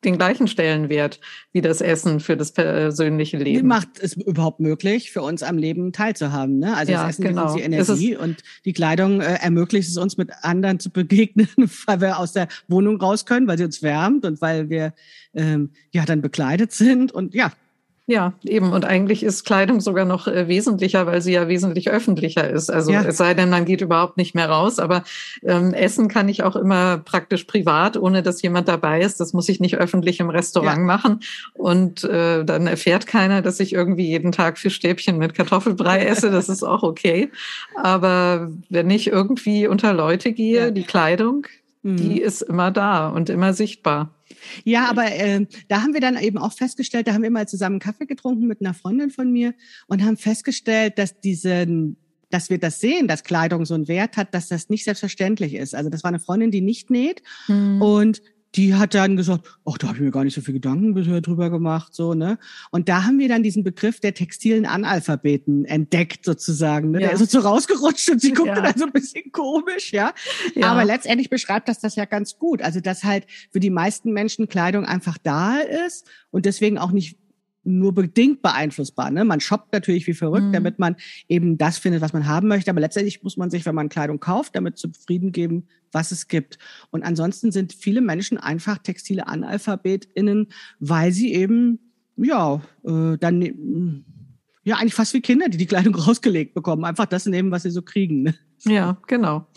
den gleichen Stellenwert wie das Essen für das persönliche Leben. Die macht es überhaupt möglich, für uns am Leben teilzuhaben. Ne? Also ja, das Essen genau. gibt uns die Energie und die Kleidung äh, ermöglicht es uns, mit anderen zu begegnen, [LAUGHS] weil wir aus der Wohnung raus können, weil sie uns wärmt und weil wir ähm, ja dann bekleidet sind. Und ja, ja, eben. Und eigentlich ist Kleidung sogar noch äh, wesentlicher, weil sie ja wesentlich öffentlicher ist. Also ja. es sei denn, man geht überhaupt nicht mehr raus. Aber ähm, Essen kann ich auch immer praktisch privat, ohne dass jemand dabei ist. Das muss ich nicht öffentlich im Restaurant ja. machen. Und äh, dann erfährt keiner, dass ich irgendwie jeden Tag Fischstäbchen mit Kartoffelbrei [LAUGHS] esse. Das ist auch okay. Aber wenn ich irgendwie unter Leute gehe, ja. die Kleidung, mhm. die ist immer da und immer sichtbar. Ja, aber äh, da haben wir dann eben auch festgestellt, da haben wir mal zusammen Kaffee getrunken mit einer Freundin von mir und haben festgestellt, dass diese dass wir das sehen, dass Kleidung so einen Wert hat, dass das nicht selbstverständlich ist. Also das war eine Freundin, die nicht näht mhm. und die hat dann gesagt, ach, da habe ich mir gar nicht so viel Gedanken bisher drüber gemacht, so, ne? Und da haben wir dann diesen Begriff der textilen Analphabeten entdeckt, sozusagen. Ne? Ja. Der ist so rausgerutscht und sie guckte ja. dann so ein bisschen komisch, ja? ja. Aber letztendlich beschreibt das das ja ganz gut. Also, dass halt für die meisten Menschen Kleidung einfach da ist und deswegen auch nicht nur bedingt beeinflussbar. Ne? Man shoppt natürlich wie verrückt, mhm. damit man eben das findet, was man haben möchte. Aber letztendlich muss man sich, wenn man Kleidung kauft, damit zufrieden geben, was es gibt. Und ansonsten sind viele Menschen einfach textile AnalphabetInnen, weil sie eben, ja, äh, dann, ja, eigentlich fast wie Kinder, die die Kleidung [LAUGHS] rausgelegt bekommen. Einfach das nehmen, was sie so kriegen. Ne? Ja, genau.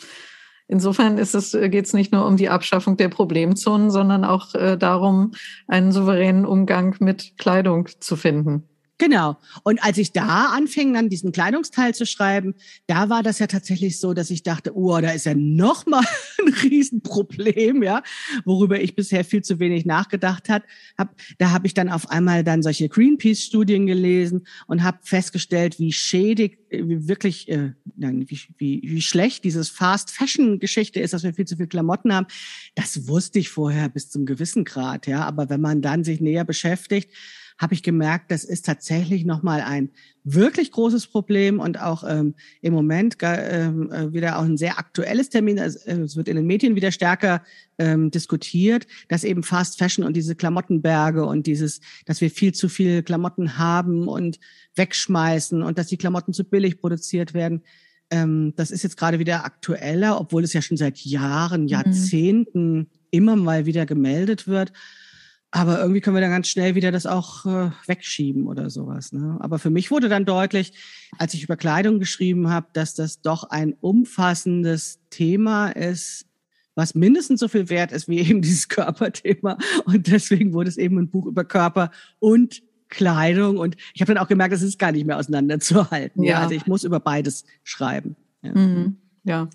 Insofern ist es, äh, geht es nicht nur um die Abschaffung der Problemzonen, sondern auch äh, darum, einen souveränen Umgang mit Kleidung zu finden. Genau. Und als ich da anfing, dann diesen Kleidungsteil zu schreiben, da war das ja tatsächlich so, dass ich dachte, oh, da ist ja noch mal [LAUGHS] ein Riesenproblem, ja, worüber ich bisher viel zu wenig nachgedacht hat. Hab, da habe ich dann auf einmal dann solche Greenpeace-Studien gelesen und habe festgestellt, wie schädig, wie wirklich, äh, wie, wie, wie schlecht dieses Fast-Fashion-Geschichte ist, dass wir viel zu viel Klamotten haben. Das wusste ich vorher bis zum gewissen Grad, ja. Aber wenn man dann sich näher beschäftigt, habe ich gemerkt, das ist tatsächlich nochmal ein wirklich großes Problem und auch ähm, im Moment ähm, äh, wieder auch ein sehr aktuelles Termin. Also, äh, es wird in den Medien wieder stärker ähm, diskutiert, dass eben Fast Fashion und diese Klamottenberge und dieses, dass wir viel zu viel Klamotten haben und wegschmeißen und dass die Klamotten zu billig produziert werden. Ähm, das ist jetzt gerade wieder aktueller, obwohl es ja schon seit Jahren, mhm. Jahrzehnten mhm. immer mal wieder gemeldet wird. Aber irgendwie können wir dann ganz schnell wieder das auch äh, wegschieben oder sowas. Ne? Aber für mich wurde dann deutlich, als ich über Kleidung geschrieben habe, dass das doch ein umfassendes Thema ist, was mindestens so viel wert ist wie [LAUGHS] eben dieses Körperthema. Und deswegen wurde es eben ein Buch über Körper und Kleidung. Und ich habe dann auch gemerkt, es ist gar nicht mehr auseinanderzuhalten. Ja. ja. Also ich muss über beides schreiben. Ja. Mhm. ja.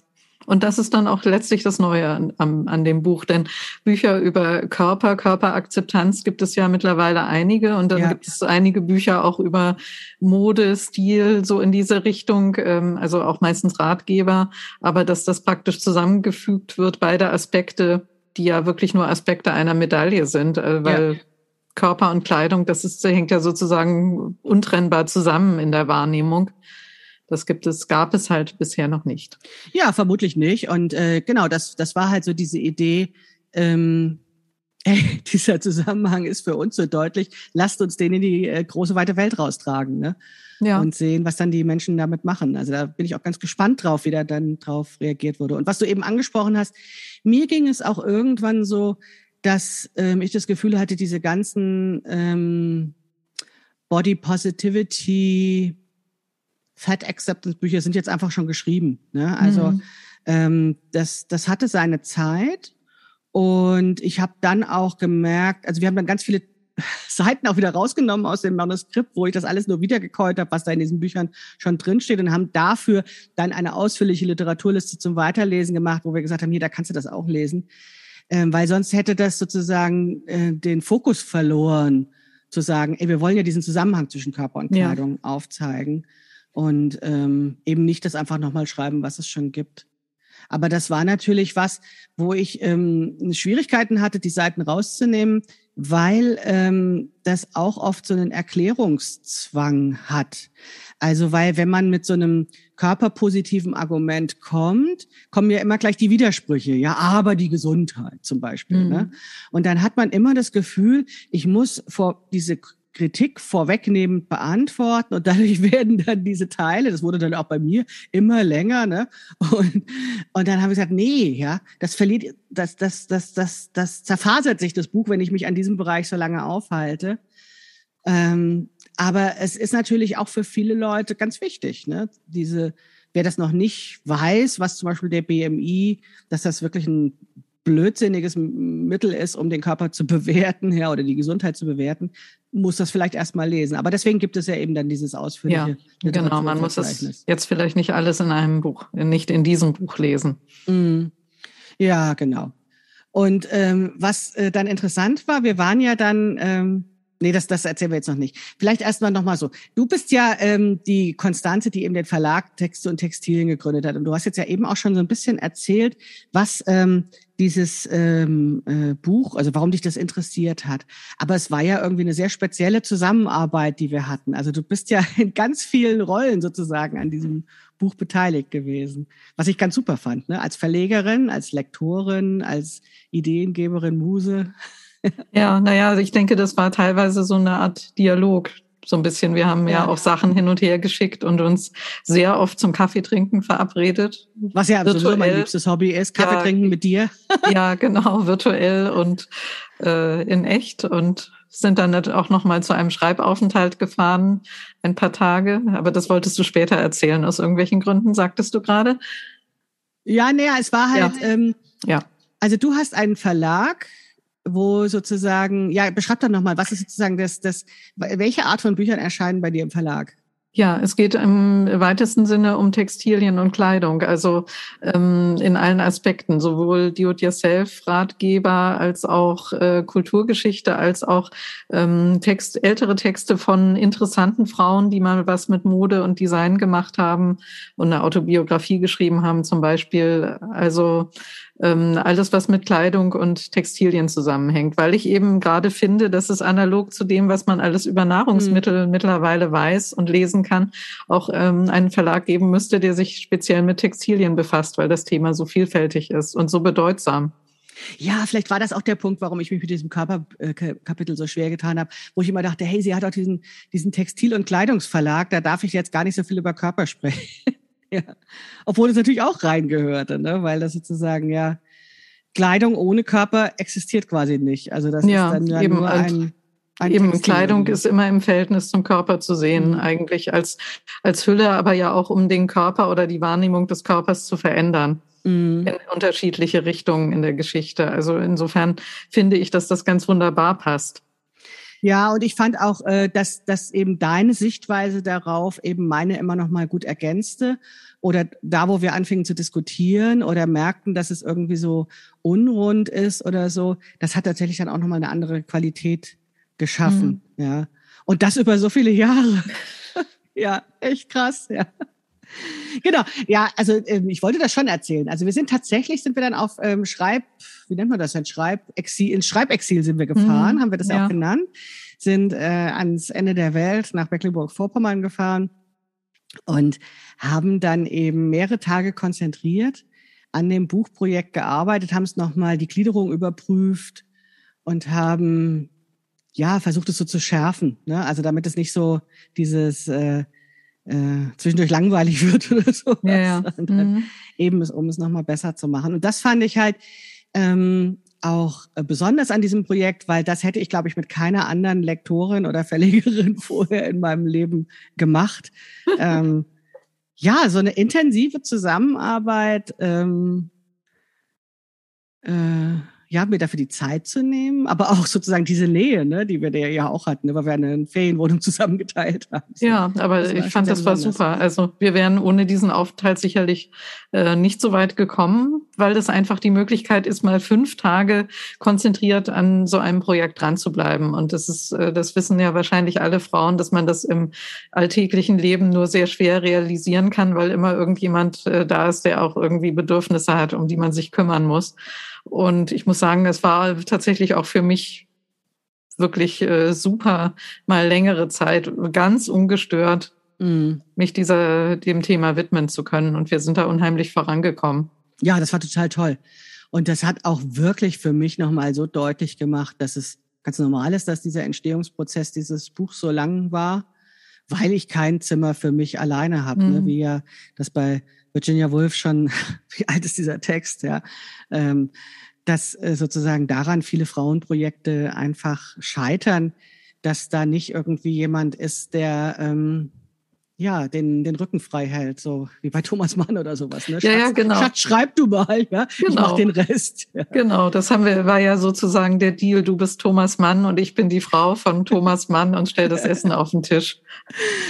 Und das ist dann auch letztlich das Neue an, an, an, dem Buch, denn Bücher über Körper, Körperakzeptanz gibt es ja mittlerweile einige und dann ja. gibt es einige Bücher auch über Mode, Stil, so in diese Richtung, ähm, also auch meistens Ratgeber, aber dass das praktisch zusammengefügt wird, beide Aspekte, die ja wirklich nur Aspekte einer Medaille sind, äh, weil ja. Körper und Kleidung, das ist, hängt ja sozusagen untrennbar zusammen in der Wahrnehmung. Das gibt es, gab es halt bisher noch nicht. Ja, vermutlich nicht. Und äh, genau, das, das war halt so diese Idee, ähm, [LAUGHS] ey, dieser Zusammenhang ist für uns so deutlich. Lasst uns den in die äh, große weite Welt raustragen, ne? Ja. Und sehen, was dann die Menschen damit machen. Also da bin ich auch ganz gespannt drauf, wie da dann drauf reagiert wurde. Und was du eben angesprochen hast, mir ging es auch irgendwann so, dass ähm, ich das Gefühl hatte, diese ganzen ähm, Body Positivity Fat Acceptance Bücher sind jetzt einfach schon geschrieben. Ne? Also mhm. ähm, das, das hatte seine Zeit und ich habe dann auch gemerkt, also wir haben dann ganz viele [LAUGHS] Seiten auch wieder rausgenommen aus dem Manuskript, wo ich das alles nur wiedergekäut habe, was da in diesen Büchern schon drinsteht und haben dafür dann eine ausführliche Literaturliste zum Weiterlesen gemacht, wo wir gesagt haben, hier, da kannst du das auch lesen. Ähm, weil sonst hätte das sozusagen äh, den Fokus verloren, zu sagen, ey, wir wollen ja diesen Zusammenhang zwischen Körper und Kleidung ja. aufzeigen und ähm, eben nicht das einfach nochmal schreiben, was es schon gibt. Aber das war natürlich was, wo ich ähm, Schwierigkeiten hatte, die Seiten rauszunehmen, weil ähm, das auch oft so einen Erklärungszwang hat. Also weil wenn man mit so einem körperpositiven Argument kommt, kommen ja immer gleich die Widersprüche. Ja, aber die Gesundheit zum Beispiel. Ne? Mhm. Ne? Und dann hat man immer das Gefühl, ich muss vor diese Kritik vorwegnehmend beantworten und dadurch [LAUGHS] werden dann diese Teile, das wurde dann auch bei mir immer länger, ne? Und, und dann habe ich gesagt, nee, ja, das verliert, das, das, das, das, das zerfasert sich das Buch, wenn ich mich an diesem Bereich so lange aufhalte. Ähm, aber es ist natürlich auch für viele Leute ganz wichtig, ne? Diese, wer das noch nicht weiß, was zum Beispiel der BMI, dass das wirklich ein blödsinniges Mittel ist, um den Körper zu [LAUGHS] bewerten, ja, oder die Gesundheit zu bewerten, muss das vielleicht erstmal lesen. Aber deswegen gibt es ja eben dann dieses ausführliche. Ja, genau. Man muss es jetzt vielleicht nicht alles in einem Buch, nicht in diesem Buch lesen. Mm. Ja, genau. Und ähm, was äh, dann interessant war, wir waren ja dann ähm, Nee, das, das erzählen wir jetzt noch nicht. Vielleicht erstmal nochmal so. Du bist ja ähm, die Konstante, die eben den Verlag Texte und Textilien gegründet hat. Und du hast jetzt ja eben auch schon so ein bisschen erzählt, was ähm, dieses ähm, äh, Buch, also warum dich das interessiert hat. Aber es war ja irgendwie eine sehr spezielle Zusammenarbeit, die wir hatten. Also du bist ja in ganz vielen Rollen sozusagen an diesem Buch beteiligt gewesen, was ich ganz super fand. Ne? Als Verlegerin, als Lektorin, als Ideengeberin, Muse. Ja, naja, also ich denke, das war teilweise so eine Art Dialog. So ein bisschen. Wir haben ja, ja auch Sachen hin und her geschickt und uns sehr oft zum Kaffeetrinken verabredet. Was ja virtuell. sowieso mein liebstes Hobby ist, Kaffee ja, trinken mit dir. [LAUGHS] ja, genau, virtuell und äh, in echt und sind dann auch noch mal zu einem Schreibaufenthalt gefahren, ein paar Tage. Aber das wolltest du später erzählen, aus irgendwelchen Gründen, sagtest du gerade? Ja, naja, es war halt, ja. Ähm, ja. Also du hast einen Verlag, wo sozusagen, ja, beschreib doch nochmal, was ist sozusagen das, das, welche Art von Büchern erscheinen bei dir im Verlag? Ja, es geht im weitesten Sinne um Textilien und Kleidung, also ähm, in allen Aspekten, sowohl Do-it-yourself-Ratgeber als auch äh, Kulturgeschichte, als auch ähm, Text, ältere Texte von interessanten Frauen, die mal was mit Mode und Design gemacht haben und eine Autobiografie geschrieben haben zum Beispiel. Also ähm, alles, was mit Kleidung und Textilien zusammenhängt, weil ich eben gerade finde, dass es analog zu dem, was man alles über Nahrungsmittel mhm. mittlerweile weiß und lesen kann, auch ähm, einen Verlag geben müsste, der sich speziell mit Textilien befasst, weil das Thema so vielfältig ist und so bedeutsam. Ja, vielleicht war das auch der Punkt, warum ich mich mit diesem Körperkapitel so schwer getan habe, wo ich immer dachte, hey, sie hat auch diesen, diesen Textil- und Kleidungsverlag, da darf ich jetzt gar nicht so viel über Körper sprechen. Ja. Obwohl es natürlich auch reingehörte, ne? weil das sozusagen ja Kleidung ohne Körper existiert quasi nicht. Also das ja, ist dann ja eben nur ein, ein Eben Kleidung ist immer im Verhältnis zum Körper zu sehen, mhm. eigentlich als, als Hülle, aber ja auch um den Körper oder die Wahrnehmung des Körpers zu verändern. Mhm. In unterschiedliche Richtungen in der Geschichte. Also insofern finde ich, dass das ganz wunderbar passt. Ja, und ich fand auch, äh, dass, dass eben deine Sichtweise darauf eben meine immer noch mal gut ergänzte. Oder da, wo wir anfingen zu diskutieren oder merkten, dass es irgendwie so unrund ist oder so, das hat tatsächlich dann auch noch mal eine andere Qualität geschaffen. Mhm. Ja. Und das über so viele Jahre. [LAUGHS] ja, echt krass, ja. Genau, ja, also ähm, ich wollte das schon erzählen. Also wir sind tatsächlich, sind wir dann auf ähm, Schreib, wie nennt man das denn, Schreibexil, ins Schreibexil sind wir gefahren, mhm, haben wir das ja. auch genannt, sind äh, ans Ende der Welt nach Mecklenburg-Vorpommern gefahren und haben dann eben mehrere Tage konzentriert an dem Buchprojekt gearbeitet, haben es nochmal die Gliederung überprüft und haben ja versucht es so zu schärfen, ne? also damit es nicht so dieses äh, äh, zwischendurch langweilig [LAUGHS] wird oder so. Ja, ja. Mhm. Eben, um es nochmal besser zu machen. Und das fand ich halt ähm, auch äh, besonders an diesem Projekt, weil das hätte ich, glaube ich, mit keiner anderen Lektorin oder Verlegerin [LAUGHS] vorher in meinem Leben gemacht. ähm, [LAUGHS] ja, so eine intensive Zusammenarbeit. Ähm, äh, ja, mir dafür die Zeit zu nehmen, aber auch sozusagen diese Nähe, ne, die wir da ja auch hatten, ne, weil wir eine Ferienwohnung [LAUGHS] zusammengeteilt haben. So. Ja, aber ich fand, das war super. Also wir wären ohne diesen Aufenthalt sicherlich äh, nicht so weit gekommen, weil das einfach die Möglichkeit ist, mal fünf Tage konzentriert an so einem Projekt dran zu bleiben. Und das ist, äh, das wissen ja wahrscheinlich alle Frauen, dass man das im alltäglichen Leben nur sehr schwer realisieren kann, weil immer irgendjemand äh, da ist, der auch irgendwie Bedürfnisse hat, um die man sich kümmern muss. Und ich muss sagen, es war tatsächlich auch für mich wirklich äh, super, mal längere Zeit ganz ungestört mm. mich dieser, dem Thema widmen zu können. Und wir sind da unheimlich vorangekommen. Ja, das war total toll. Und das hat auch wirklich für mich nochmal so deutlich gemacht, dass es ganz normal ist, dass dieser Entstehungsprozess dieses Buch so lang war, weil ich kein Zimmer für mich alleine habe, ne? mhm. ne? wie ja das bei Virginia Woolf schon, [LAUGHS] wie alt ist dieser Text, ja, ähm, dass äh, sozusagen daran viele Frauenprojekte einfach scheitern, dass da nicht irgendwie jemand ist, der ähm, ja, den, den Rücken frei hält, so wie bei Thomas Mann oder sowas. Ne? Schatz, ja, ja, genau. Schatz, schreib du mal, ja. Genau. Ich mach den Rest. Ja. Genau, das haben wir, war ja sozusagen der Deal. Du bist Thomas Mann und ich bin die Frau von Thomas Mann und stell das [LAUGHS] Essen auf den Tisch.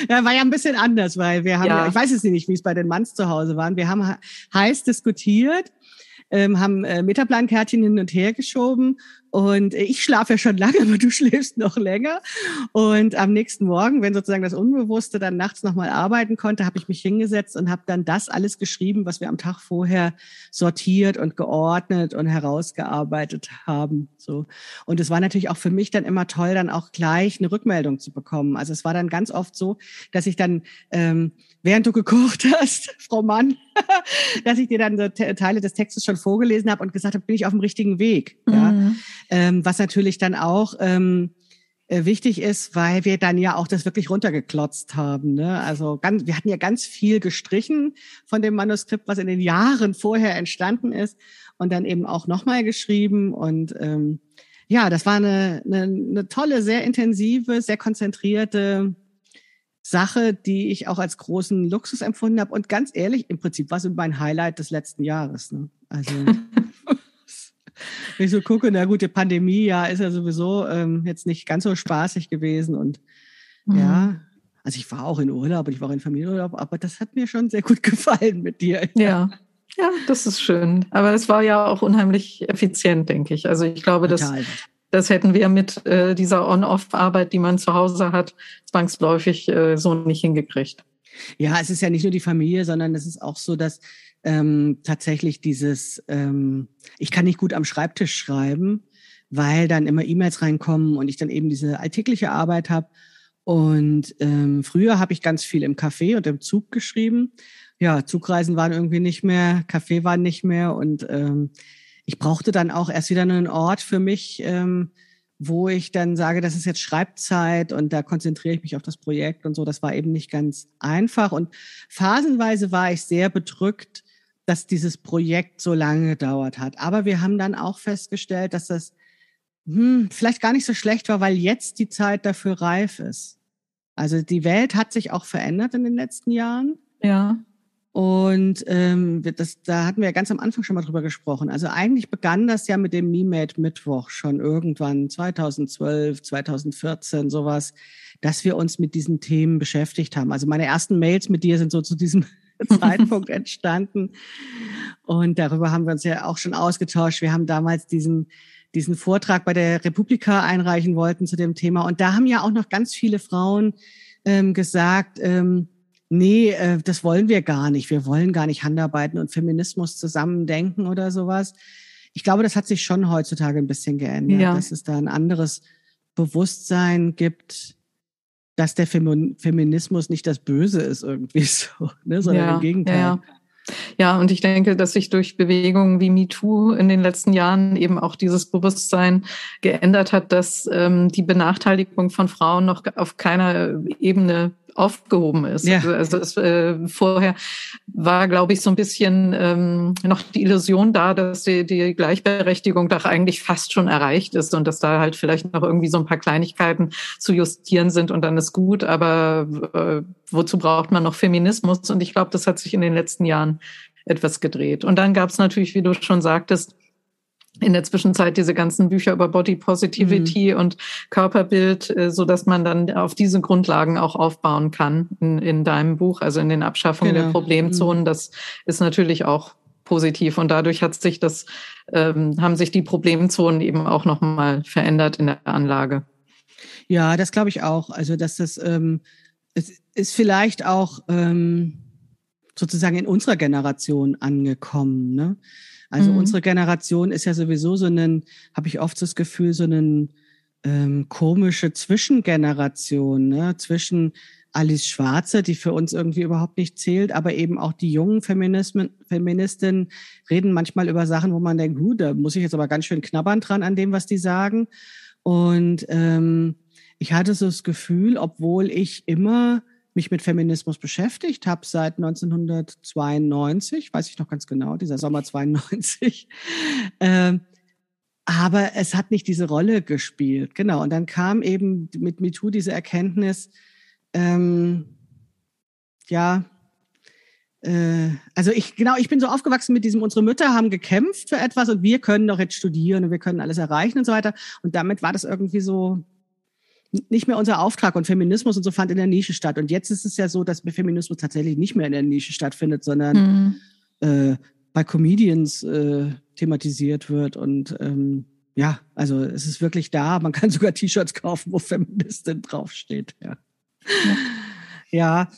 Ja, war ja ein bisschen anders, weil wir haben, ja. ich weiß es nicht, wie es bei den Manns zu Hause waren. Wir haben heiß diskutiert ähm, haben äh, Metaplankärtchen hin und her geschoben und ich schlafe ja schon lange, [LAUGHS] aber du schläfst noch länger. Und am nächsten Morgen, wenn sozusagen das Unbewusste dann nachts nochmal arbeiten konnte, habe ich mich hingesetzt und habe dann das alles geschrieben, was wir am Tag vorher sortiert und geordnet und herausgearbeitet haben. So. Und es war natürlich auch für mich dann immer toll, dann auch gleich eine Rückmeldung zu bekommen. Also es war dann ganz oft so, dass ich dann, ähm, während du gekocht [LAUGHS] hast, Frau Mann, [LAUGHS] dass ich dir dann so Teile des Textes schon vorgelesen habe und gesagt habe, bin ich auf dem richtigen Weg. Mhm. Ja? Ähm, was natürlich dann auch ähm, äh, wichtig ist, weil wir dann ja auch das wirklich runtergeklotzt haben. Ne? Also ganz, wir hatten ja ganz viel gestrichen von dem Manuskript, was in den Jahren vorher entstanden ist und dann eben auch nochmal geschrieben und ähm, ja, das war eine, eine, eine tolle, sehr intensive, sehr konzentrierte Sache, die ich auch als großen Luxus empfunden habe. Und ganz ehrlich, im Prinzip war es mein Highlight des letzten Jahres. Ne? Also [LAUGHS] wenn ich so gucke, na gut, die Pandemie ja ist ja sowieso ähm, jetzt nicht ganz so spaßig gewesen und mhm. ja, also ich war auch in Urlaub und ich war auch in Familienurlaub, aber das hat mir schon sehr gut [LAUGHS] gefallen mit dir. Ja. Ja, das ist schön. Aber es war ja auch unheimlich effizient, denke ich. Also ich glaube, dass das hätten wir mit äh, dieser On-Off-Arbeit, die man zu Hause hat, zwangsläufig äh, so nicht hingekriegt. Ja, es ist ja nicht nur die Familie, sondern es ist auch so, dass ähm, tatsächlich dieses, ähm, ich kann nicht gut am Schreibtisch schreiben, weil dann immer E-Mails reinkommen und ich dann eben diese alltägliche Arbeit habe. Und ähm, früher habe ich ganz viel im Café und im Zug geschrieben. Ja, Zugreisen waren irgendwie nicht mehr, Café waren nicht mehr und ähm, ich brauchte dann auch erst wieder einen Ort für mich, ähm, wo ich dann sage, das ist jetzt Schreibzeit und da konzentriere ich mich auf das Projekt und so. Das war eben nicht ganz einfach. Und phasenweise war ich sehr bedrückt, dass dieses Projekt so lange gedauert hat. Aber wir haben dann auch festgestellt, dass das hm, vielleicht gar nicht so schlecht war, weil jetzt die Zeit dafür reif ist. Also die Welt hat sich auch verändert in den letzten Jahren. Ja. Und ähm, das, da hatten wir ja ganz am Anfang schon mal drüber gesprochen. Also eigentlich begann das ja mit dem MeMade Mittwoch schon irgendwann 2012, 2014 sowas, dass wir uns mit diesen Themen beschäftigt haben. Also meine ersten Mails mit dir sind so zu diesem Zeitpunkt entstanden. Und darüber haben wir uns ja auch schon ausgetauscht. Wir haben damals diesen, diesen Vortrag bei der Republika einreichen wollten zu dem Thema. Und da haben ja auch noch ganz viele Frauen ähm, gesagt, ähm, nee, äh, das wollen wir gar nicht. Wir wollen gar nicht Handarbeiten und Feminismus zusammendenken oder sowas. Ich glaube, das hat sich schon heutzutage ein bisschen geändert, ja. dass es da ein anderes Bewusstsein gibt, dass der Feminismus nicht das Böse ist irgendwie [LAUGHS] so, ne, sondern ja, im Gegenteil. Ja, ja, und ich denke, dass sich durch Bewegungen wie MeToo in den letzten Jahren eben auch dieses Bewusstsein geändert hat, dass ähm, die Benachteiligung von Frauen noch auf keiner Ebene aufgehoben ist. Ja. Also es, äh, vorher war, glaube ich, so ein bisschen ähm, noch die Illusion da, dass die, die Gleichberechtigung doch eigentlich fast schon erreicht ist und dass da halt vielleicht noch irgendwie so ein paar Kleinigkeiten zu justieren sind und dann ist gut. Aber äh, wozu braucht man noch Feminismus? Und ich glaube, das hat sich in den letzten Jahren etwas gedreht. Und dann gab es natürlich, wie du schon sagtest, in der Zwischenzeit diese ganzen Bücher über Body Positivity mhm. und Körperbild, äh, so dass man dann auf diese Grundlagen auch aufbauen kann in, in deinem Buch, also in den Abschaffungen genau. der Problemzonen. Mhm. Das ist natürlich auch positiv und dadurch hat sich das, ähm, haben sich die Problemzonen eben auch nochmal verändert in der Anlage. Ja, das glaube ich auch. Also dass das ähm, es ist vielleicht auch ähm, sozusagen in unserer Generation angekommen. Ne? Also mhm. unsere Generation ist ja sowieso so ein, habe ich oft das Gefühl, so eine ähm, komische Zwischengeneration, ne? zwischen Alice Schwarze, die für uns irgendwie überhaupt nicht zählt, aber eben auch die jungen Feminismen, Feministinnen reden manchmal über Sachen, wo man denkt, huh, da muss ich jetzt aber ganz schön knabbern dran an dem, was die sagen. Und ähm, ich hatte so das Gefühl, obwohl ich immer mich mit Feminismus beschäftigt habe seit 1992, weiß ich noch ganz genau, dieser Sommer 92. [LAUGHS] Ähm, aber es hat nicht diese Rolle gespielt. Genau. Und dann kam eben mit MeToo diese Erkenntnis, ähm, ja, äh, also ich, genau, ich bin so aufgewachsen mit diesem, unsere Mütter haben gekämpft für etwas und wir können doch jetzt studieren und wir können alles erreichen und so weiter. Und damit war das irgendwie so, nicht mehr unser Auftrag und Feminismus und so fand in der Nische statt. Und jetzt ist es ja so, dass Feminismus tatsächlich nicht mehr in der Nische stattfindet, sondern mhm. äh, bei Comedians äh, thematisiert wird. Und ähm, ja, also es ist wirklich da. Man kann [LAUGHS] sogar T-Shirts kaufen, wo Feministin draufsteht. Ja. ja. ja.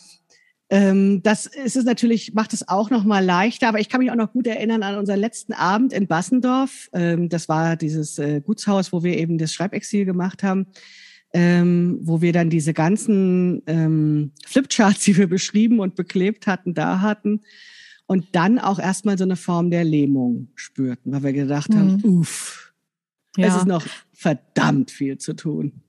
Ähm, das ist es natürlich, macht es auch noch mal leichter. Aber ich kann mich auch noch gut erinnern an unseren letzten Abend in Bassendorf. Ähm, das war dieses äh, Gutshaus, wo wir eben das Schreibexil gemacht haben ähm, wo wir dann diese ganzen ähm, Flipcharts, die wir beschrieben und beklebt hatten, da hatten und dann auch erstmal so eine Form der Lähmung spürten, weil wir gedacht mhm. haben, uff, ja. es ist noch verdammt viel zu tun.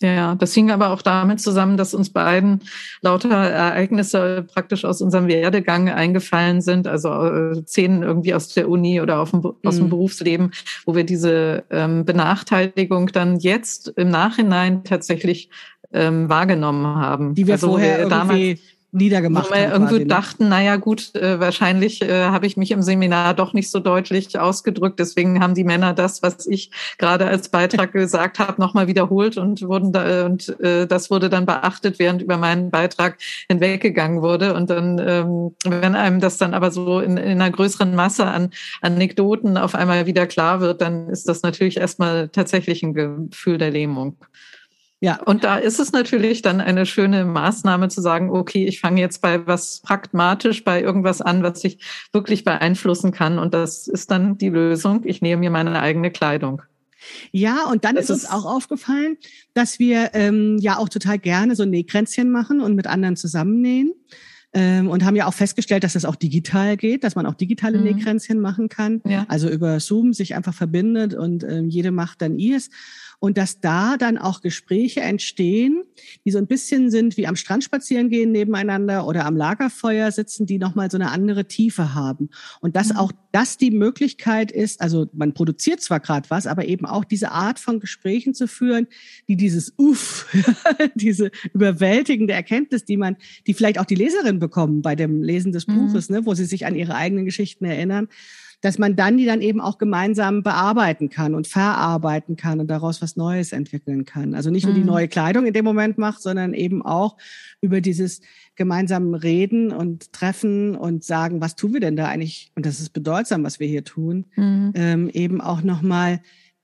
Ja, ja, das hing aber auch damit zusammen, dass uns beiden lauter Ereignisse praktisch aus unserem Werdegang eingefallen sind, also äh, Szenen irgendwie aus der Uni oder auf dem, aus dem mhm. Berufsleben, wo wir diese ähm, Benachteiligung dann jetzt im Nachhinein tatsächlich ähm, wahrgenommen haben. Die wir also, vorher wir damals niedergemacht haben. Weil wir irgendwie quasi, ne? dachten, naja gut, äh, wahrscheinlich äh, habe ich mich im Seminar doch nicht so deutlich ausgedrückt. Deswegen haben die Männer das, was ich gerade als Beitrag [LAUGHS] gesagt habe, nochmal wiederholt und wurden da, und äh, das wurde dann beachtet, während über meinen Beitrag hinweggegangen wurde. Und dann, ähm, wenn einem das dann aber so in, in einer größeren Masse an Anekdoten auf einmal wieder klar wird, dann ist das natürlich erstmal tatsächlich ein Gefühl der Lähmung. Ja, und da ist es natürlich dann eine schöne Maßnahme zu sagen, okay, ich fange jetzt bei was pragmatisch, bei irgendwas an, was ich wirklich beeinflussen kann. Und das ist dann die Lösung. Ich nehme mir meine eigene Kleidung. Ja, und dann das ist uns auch aufgefallen, dass wir ähm, ja auch total gerne so Nähkränzchen machen und mit anderen zusammennähen. Ähm, und haben ja auch festgestellt, dass das auch digital geht, dass man auch digitale mhm. Nähkränzchen machen kann. Ja. Also über Zoom sich einfach verbindet und ähm, jede macht dann ihrs und dass da dann auch Gespräche entstehen, die so ein bisschen sind wie am Strand spazieren gehen nebeneinander oder am Lagerfeuer sitzen, die nochmal so eine andere Tiefe haben. Und dass mhm. auch das die Möglichkeit ist, also man produziert zwar gerade was, aber eben auch diese Art von Gesprächen zu führen, die dieses Uff, [LAUGHS] diese überwältigende Erkenntnis, die man, die vielleicht auch die Leserin bekommen bei dem Lesen des mhm. Buches, ne, wo sie sich an ihre eigenen Geschichten erinnern, dass man dann die dann eben auch gemeinsam bearbeiten kann und verarbeiten kann und daraus was Neues entwickeln kann. Also nicht nur die mhm. neue Kleidung in dem Moment macht, sondern eben auch über dieses gemeinsame Reden und Treffen und sagen, was tun wir denn da eigentlich? Und das ist bedeutsam, was wir hier tun, mhm. ähm, eben auch nochmal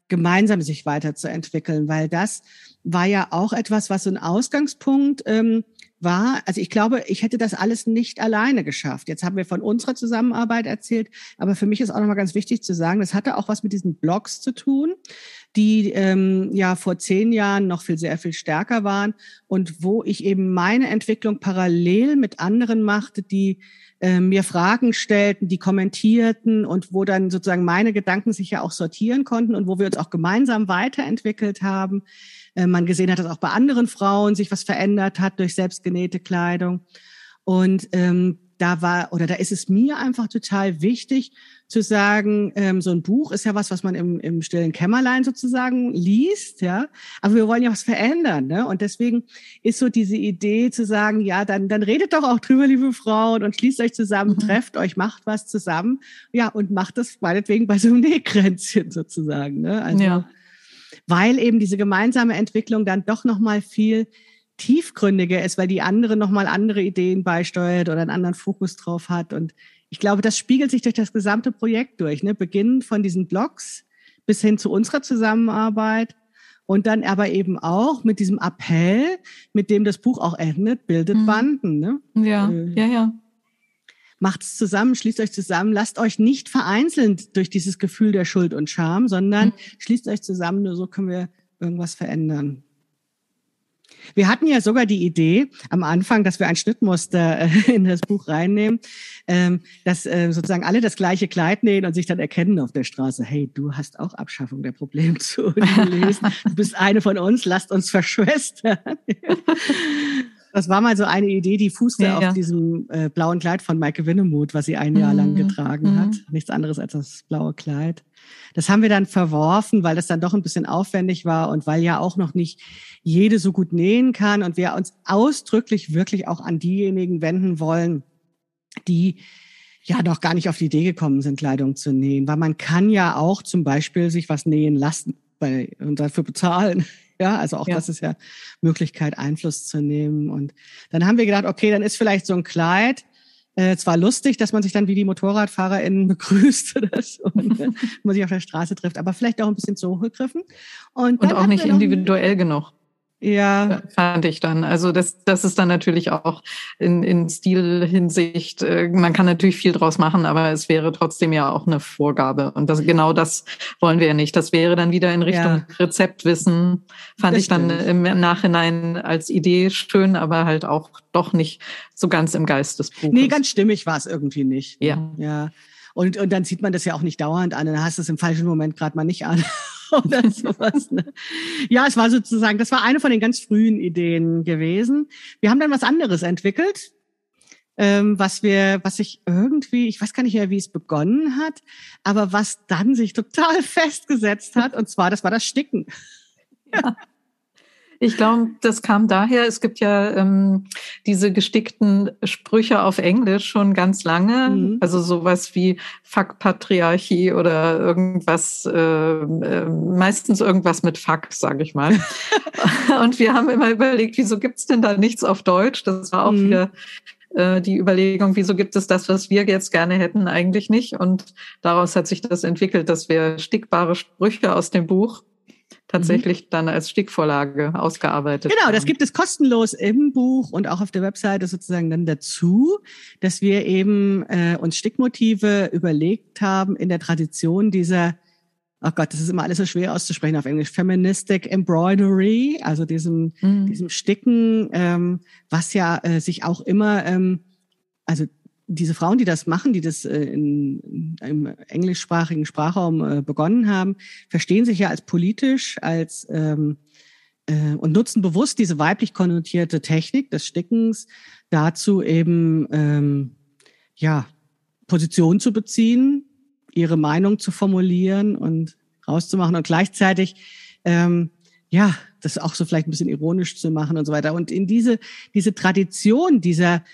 gemeinsam sich weiterzuentwickeln, weil das war ja auch etwas, was so ein Ausgangspunkt ähm, war, also ich glaube, ich hätte das alles nicht alleine geschafft. Jetzt haben wir von unserer Zusammenarbeit erzählt, aber für mich ist auch nochmal ganz wichtig zu sagen, das hatte auch was mit diesen Blogs zu tun, die ähm, ja vor zehn Jahren noch viel sehr viel stärker waren und wo ich eben meine Entwicklung parallel mit anderen machte, die äh, mir Fragen stellten, die kommentierten und wo dann sozusagen meine Gedanken sich ja auch sortieren konnten und wo wir uns auch gemeinsam weiterentwickelt haben. Äh, man gesehen hat, dass auch bei anderen Frauen sich was verändert hat durch selbstgenähte Kleidung. Und ähm, da war, oder da ist es mir einfach total wichtig zu sagen, ähm, so ein Buch ist ja was, was man im, im stillen Kämmerlein sozusagen liest, ja. Aber wir wollen ja was verändern, ne? Und deswegen ist so diese Idee zu sagen, ja, dann, dann redet doch auch drüber, liebe Frauen, und schließt euch zusammen, mhm. trefft euch, macht was zusammen, ja, und macht das meinetwegen bei so einem Nähkränzchen sozusagen, ne? Also, ja. Weil eben diese gemeinsame Entwicklung dann doch nochmal viel tiefgründiger ist, weil die andere nochmal andere Ideen beisteuert oder einen anderen Fokus drauf hat. Und ich glaube, das spiegelt sich durch das gesamte Projekt durch, ne? beginnend von diesen Blogs bis hin zu unserer Zusammenarbeit und dann aber eben auch mit diesem Appell, mit dem das Buch auch endet, bildet mhm. Banden. Ne? Ja, äh, ja, ja. Macht es zusammen, schließt euch zusammen, lasst euch nicht vereinzelt durch dieses Gefühl der Schuld und Scham, sondern mhm. schließt euch zusammen, nur so können wir irgendwas verändern. Wir hatten ja sogar die Idee am Anfang, dass wir ein Schnittmuster äh, in das Buch reinnehmen, ähm, dass äh, sozusagen alle das gleiche Kleid nähen und sich dann erkennen auf der Straße, hey, du hast auch Abschaffung der Problemzone [LAUGHS] gelesen. Du bist eine von uns, lasst uns verschwestern. [LAUGHS] Das war mal so eine Idee, die fußte ja, auf diesem äh, blauen Kleid von Maike Winnemuth, was sie ein Jahr lang mhm. getragen mhm. hat. Nichts anderes als das blaue Kleid. Das haben wir dann verworfen, weil das dann doch ein bisschen aufwendig war und weil ja auch noch nicht jede so gut nähen kann und wir uns ausdrücklich wirklich auch an diejenigen wenden wollen, die ja noch gar nicht auf die Idee gekommen sind, Kleidung zu nähen. Weil man kann ja auch zum Beispiel sich was nähen lassen bei, und dafür bezahlen. Ja, also auch ja. das ist ja Möglichkeit, Einfluss zu nehmen. Und dann haben wir gedacht, okay, dann ist vielleicht so ein Kleid äh, zwar lustig, dass man sich dann wie die MotorradfahrerInnen [LAUGHS] begrüßt oder so, [LAUGHS] äh, man sich auf der Straße trifft, aber vielleicht auch ein bisschen zu hoch gegriffen. Und, und auch nicht individuell genug. Ja. Fand ich dann. Also das, das ist dann natürlich auch in, in Stilhinsicht, äh, man kann natürlich viel draus machen, aber es wäre trotzdem ja auch eine Vorgabe. Und das, genau das wollen wir ja nicht. Das wäre dann wieder in Richtung ja. Rezeptwissen. Fand das ich dann stimmt. im Nachhinein als Idee schön, aber halt auch doch nicht so ganz im Geist des Buches. Nee, ganz stimmig war es irgendwie nicht. Ja. Ja. Und, und dann sieht man das ja auch nicht dauernd an. Dann hast du es im falschen Moment gerade mal nicht an. [LAUGHS] oder sowas. Ne? Ja, es war sozusagen, das war eine von den ganz frühen Ideen gewesen. Wir haben dann was anderes entwickelt, ähm, was wir, was sich irgendwie, ich weiß gar nicht mehr, wie es begonnen hat, aber was dann sich total [LAUGHS] festgesetzt hat, und zwar, das war das Sticken. Ja. Ich glaube, das kam daher, es gibt ja ähm, diese gestickten Sprüche auf Englisch schon ganz lange, mhm. also sowas wie Fuck Patriarchie oder irgendwas, äh, äh, meistens irgendwas mit Fuck, sage ich mal. [LAUGHS] Und wir haben immer überlegt, wieso gibt's denn da nichts auf Deutsch? Das war auch mhm. wieder äh, die Überlegung, wieso gibt es das, was wir jetzt gerne hätten, eigentlich nicht. Und daraus hat sich das entwickelt, dass wir stickbare Sprüche aus dem Buch tatsächlich mhm. dann als Stickvorlage ausgearbeitet. Genau, das gibt es kostenlos im Buch und auch auf der Webseite sozusagen dann dazu, dass wir eben äh, uns Stickmotive überlegt haben in der Tradition dieser Oh Gott, das ist immer alles so schwer auszusprechen auf Englisch. Feministic Embroidery, also diesem, mhm. diesem Sticken, ähm, was ja äh, sich auch immer, ähm, also diese Frauen, die das machen, die das äh, in, im englischsprachigen Sprachraum äh, begonnen haben, verstehen sich ja als politisch, als ähm, äh, und nutzen bewusst diese weiblich konnotierte Technik des Stickens dazu eben ähm, ja Position zu beziehen, ihre Meinung zu formulieren und rauszumachen und gleichzeitig ähm, ja das auch so vielleicht ein bisschen ironisch zu machen und so weiter. Und in diese diese Tradition dieser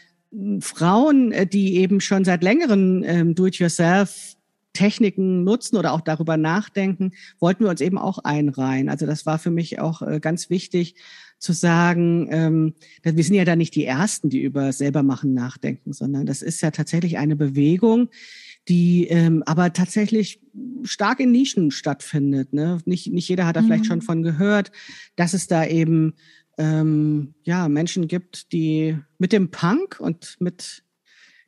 Frauen, äh, die eben schon seit längeren ähm, Do-it-yourself Techniken nutzen oder auch darüber nachdenken, wollten wir uns eben auch einreihen. Also das war für mich auch äh, ganz wichtig zu sagen, ähm, wir sind ja da nicht die Ersten, die über selbermachen nachdenken, sondern das ist ja tatsächlich eine Bewegung, die ähm, aber tatsächlich stark in Nischen stattfindet. Ne? Nicht, nicht jeder hat da mhm. vielleicht schon von gehört, dass es da eben ähm, ja, Menschen gibt, die mit dem Punk und mit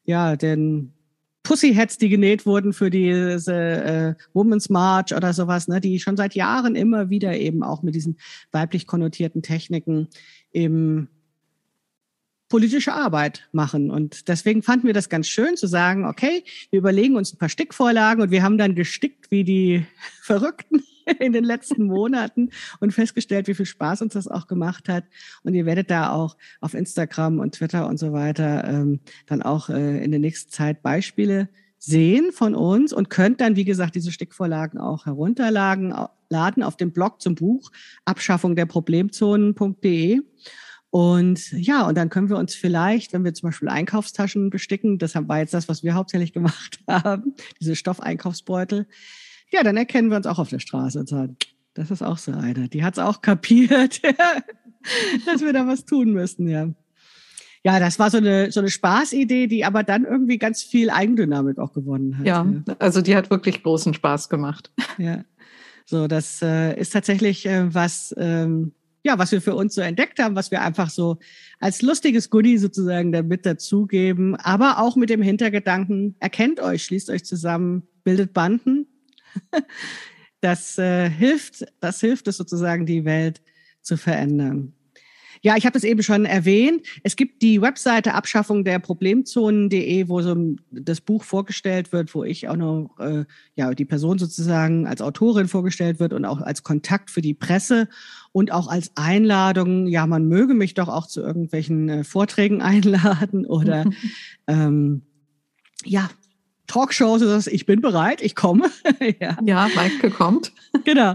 ja, den Pussyheads, die genäht wurden für diese äh, Women's March oder sowas, ne, die schon seit Jahren immer wieder eben auch mit diesen weiblich konnotierten Techniken eben politische Arbeit machen. Und deswegen fanden wir das ganz schön zu sagen, okay, wir überlegen uns ein paar Stickvorlagen und wir haben dann gestickt wie die [LAUGHS] Verrückten [LAUGHS] in den letzten Monaten und festgestellt, wie viel Spaß uns das auch gemacht hat. Und ihr werdet da auch auf Instagram und Twitter und so weiter ähm, dann auch äh, in der nächsten Zeit Beispiele sehen von uns und könnt dann, wie gesagt, diese Stickvorlagen auch herunterladen laden auf dem Blog zum Buch Abschaffung der Problemzonen.de. Und ja, und dann können wir uns vielleicht, wenn wir zum Beispiel Einkaufstaschen besticken, das war jetzt das, was wir hauptsächlich [LAUGHS] gemacht haben, diese Stoffeinkaufsbeutel, ja, dann erkennen wir uns auch auf der Straße und sagen, das ist auch so eine. Die hat es auch kapiert, [LAUGHS] dass wir da was tun müssen, ja. Ja, das war so eine, so eine Spaßidee, die aber dann irgendwie ganz viel Eigendynamik auch gewonnen hat. Ja, ja. also die hat wirklich großen Spaß gemacht. [LAUGHS] Ja. So, das äh, ist tatsächlich äh, was, ähm, ja, was wir für uns so entdeckt haben, was wir einfach so als lustiges Goodie sozusagen damit dazugeben, aber auch mit dem Hintergedanken, erkennt euch, schließt euch zusammen, bildet Banden. [LAUGHS] Das äh, hilft, das hilft es sozusagen, die Welt zu verändern. Ja, ich habe es eben schon erwähnt. Es gibt die Webseite Abschaffung der Problemzonen.de, wo so das Buch vorgestellt wird, wo ich auch noch äh, ja die Person sozusagen als Autorin vorgestellt wird und auch als Kontakt für die Presse und auch als Einladung. Ja, man möge mich doch auch zu irgendwelchen äh, Vorträgen [LAUGHS] einladen oder [LAUGHS] ähm, ja Talkshows. Ich bin bereit, ich komme. [LAUGHS] ja. ja, Maike kommt. [LAUGHS] genau.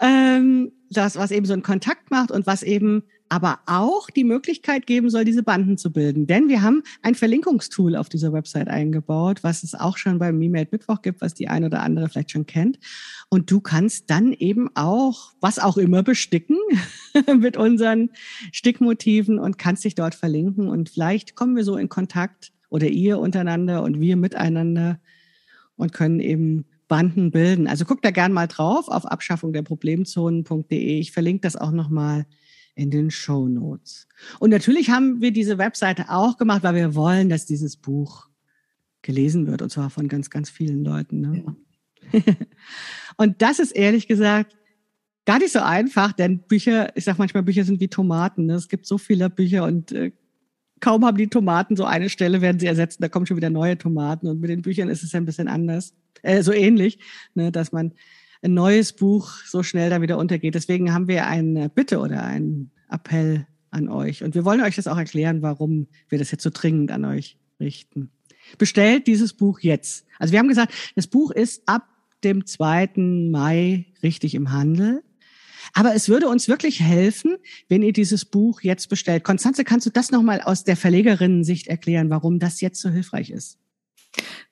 Ähm, das, was eben so einen Kontakt macht und was eben aber auch die Möglichkeit geben soll, diese Banden zu bilden. Denn wir haben ein Verlinkungstool auf dieser Website eingebaut, was es auch schon beim MeMade Mittwoch gibt, was die eine oder andere vielleicht schon kennt. Und du kannst dann eben auch, was auch immer, besticken [LAUGHS] mit unseren Stickmotiven und kannst dich dort verlinken. Und vielleicht kommen wir so in Kontakt oder ihr untereinander und wir miteinander und können eben Banden bilden. Also guck da gern mal drauf auf abschaffung der Problemzonen.de. Ich verlinke das auch nochmal in den Show Notes. Und natürlich haben wir diese Webseite auch gemacht, weil wir wollen, dass dieses Buch gelesen wird und zwar von ganz, ganz vielen Leuten. Ne? Ja. [LAUGHS] und das ist ehrlich gesagt gar nicht so einfach, denn Bücher, ich sag manchmal, Bücher sind wie Tomaten. Ne? Es gibt so viele Bücher und äh, kaum haben die Tomaten so eine Stelle, werden sie ersetzt, da kommen schon wieder neue Tomaten. Und mit den Büchern ist es ein bisschen anders, äh, so ähnlich, ne? dass man ein neues Buch so schnell da wieder untergeht. Deswegen haben wir eine Bitte oder einen Appell an euch. Und wir wollen euch das auch erklären, warum wir das jetzt so dringend an euch richten. Bestellt dieses Buch jetzt. Also wir haben gesagt, das Buch ist ab dem 2. Mai richtig im Handel. Aber es würde uns wirklich helfen, wenn ihr dieses Buch jetzt bestellt. Konstanze, kannst du das nochmal aus der Verlegerinnen-Sicht erklären, warum das jetzt so hilfreich ist?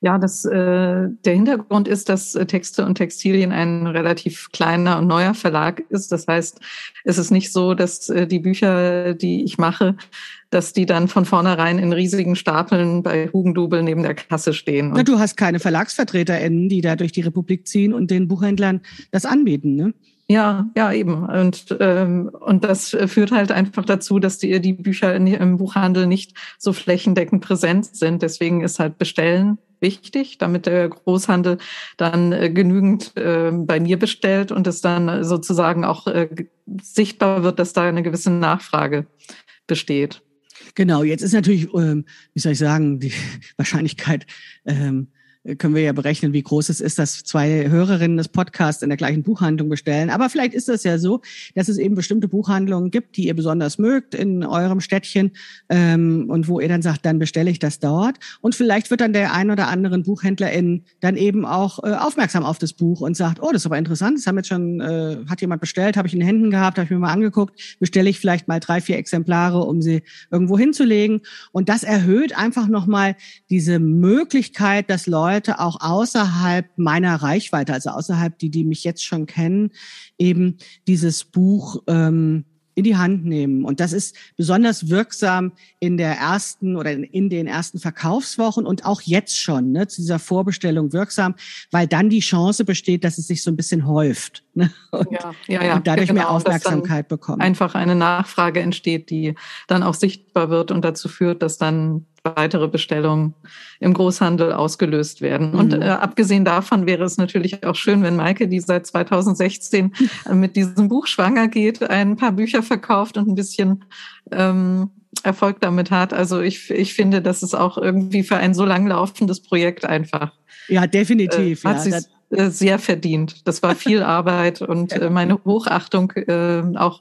Ja, das, äh, der Hintergrund ist, dass äh, Texte und Textilien ein relativ kleiner und neuer Verlag ist. Das heißt, es ist nicht so, dass äh, die Bücher, die ich mache, dass die dann von vornherein in riesigen Stapeln bei Hugendubel neben der Kasse stehen. Na, du hast keine VerlagsvertreterInnen, die da durch die Republik ziehen und den Buchhändlern das anbieten, ne? Ja, ja, eben. Und, ähm, und das führt halt einfach dazu, dass die, die Bücher im Buchhandel nicht so flächendeckend präsent sind. Deswegen ist halt Bestellen wichtig, damit der Großhandel dann äh, genügend äh, bei mir bestellt und es dann sozusagen auch äh, sichtbar wird, dass da eine gewisse Nachfrage besteht. Genau, jetzt ist natürlich, ähm, wie soll ich sagen, die [LAUGHS] Wahrscheinlichkeit, ähm, können wir ja berechnen, wie groß es ist, dass zwei Hörerinnen des Podcasts in der gleichen Buchhandlung bestellen. Aber vielleicht ist es ja so, dass es eben bestimmte Buchhandlungen gibt, die ihr besonders mögt in eurem Städtchen ähm, und wo ihr dann sagt, dann bestelle ich das dort. Und vielleicht wird dann der ein oder anderen Buchhändlerin dann eben auch äh, aufmerksam auf das Buch und sagt, oh, das ist aber interessant, das haben jetzt schon, äh, hat jemand bestellt, habe ich in den Händen gehabt, habe ich mir mal angeguckt, bestelle ich vielleicht mal drei, vier Exemplare, um sie irgendwo hinzulegen. Und das erhöht einfach nochmal diese Möglichkeit, dass Leute Leute auch außerhalb meiner Reichweite, also außerhalb die, die mich jetzt schon kennen, eben dieses Buch ähm, in die Hand nehmen. Und das ist besonders wirksam in der ersten oder in, den ersten Verkaufswochen und auch jetzt schon ne, zu dieser Vorbestellung wirksam, weil dann die Chance besteht, dass es sich so ein bisschen häuft ne, [LAUGHS] und, ja, ja, ja, und dadurch genau, mehr Aufmerksamkeit bekommt. Einfach eine Nachfrage entsteht, die dann auch sichtbar wird und dazu führt, dass dann weitere Bestellungen im Großhandel ausgelöst werden. Mhm. Und äh, abgesehen davon wäre es natürlich auch schön, wenn Maike, die seit 2016 äh, [LAUGHS] mit diesem Buch schwanger geht, ein paar Bücher verkauft und ein bisschen ähm, Erfolg damit hat. Also ich, ich finde, das ist auch irgendwie für ein so lang laufendes Projekt einfach. Ja, definitiv. Äh, hat ja, äh, sehr verdient. Das war viel [LAUGHS] Arbeit und äh, meine Hochachtung äh, auch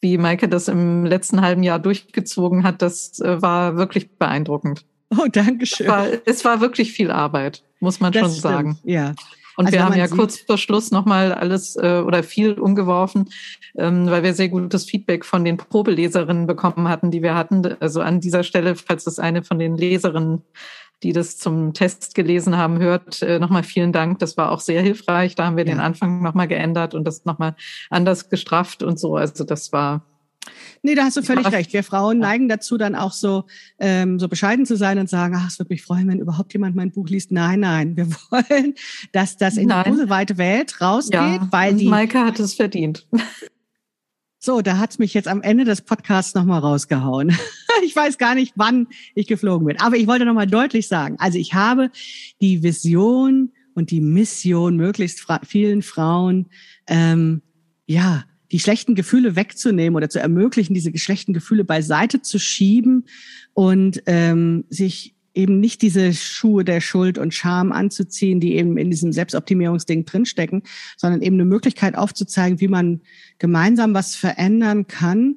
wie Maike das im letzten halben Jahr durchgezogen hat, das äh, war wirklich beeindruckend. Oh, danke schön. Es war, es war wirklich viel Arbeit, muss man das schon stimmt. sagen. Ja. Und also wir haben ja kurz vor Schluss nochmal alles äh, oder viel umgeworfen, ähm, weil wir sehr gutes Feedback von den Probeleserinnen bekommen hatten, die wir hatten. Also an dieser Stelle, falls das eine von den Leserinnen, die das zum Test gelesen haben, hört, äh, nochmal vielen Dank. Das war auch sehr hilfreich. Da haben wir ja. den Anfang nochmal geändert und das nochmal anders gestrafft und so. Also das war Nee, da hast du völlig recht. Wir Frauen neigen dazu, dann auch so, ähm, so bescheiden zu sein und sagen, ach, es würde mich freuen, wenn überhaupt jemand mein Buch liest. Nein, nein, wir [LAUGHS] wollen, dass das in nein. die große weite Welt rausgeht, ja, weil die. Maike hat es verdient. So, da hat's mich jetzt am Ende des Podcasts nochmal rausgehauen. [LAUGHS] ich weiß gar nicht, wann ich geflogen bin. Aber ich wollte nochmal deutlich sagen, also ich habe die Vision und die Mission, möglichst fra vielen Frauen, ähm, ja, die schlechten Gefühle wegzunehmen oder zu ermöglichen, diese schlechten Gefühle beiseite zu schieben und ähm, sich eben nicht diese Schuhe der Schuld und Scham anzuziehen, die eben in diesem Selbstoptimierungsding drinstecken, sondern eben eine Möglichkeit aufzuzeigen, wie man gemeinsam was verändern kann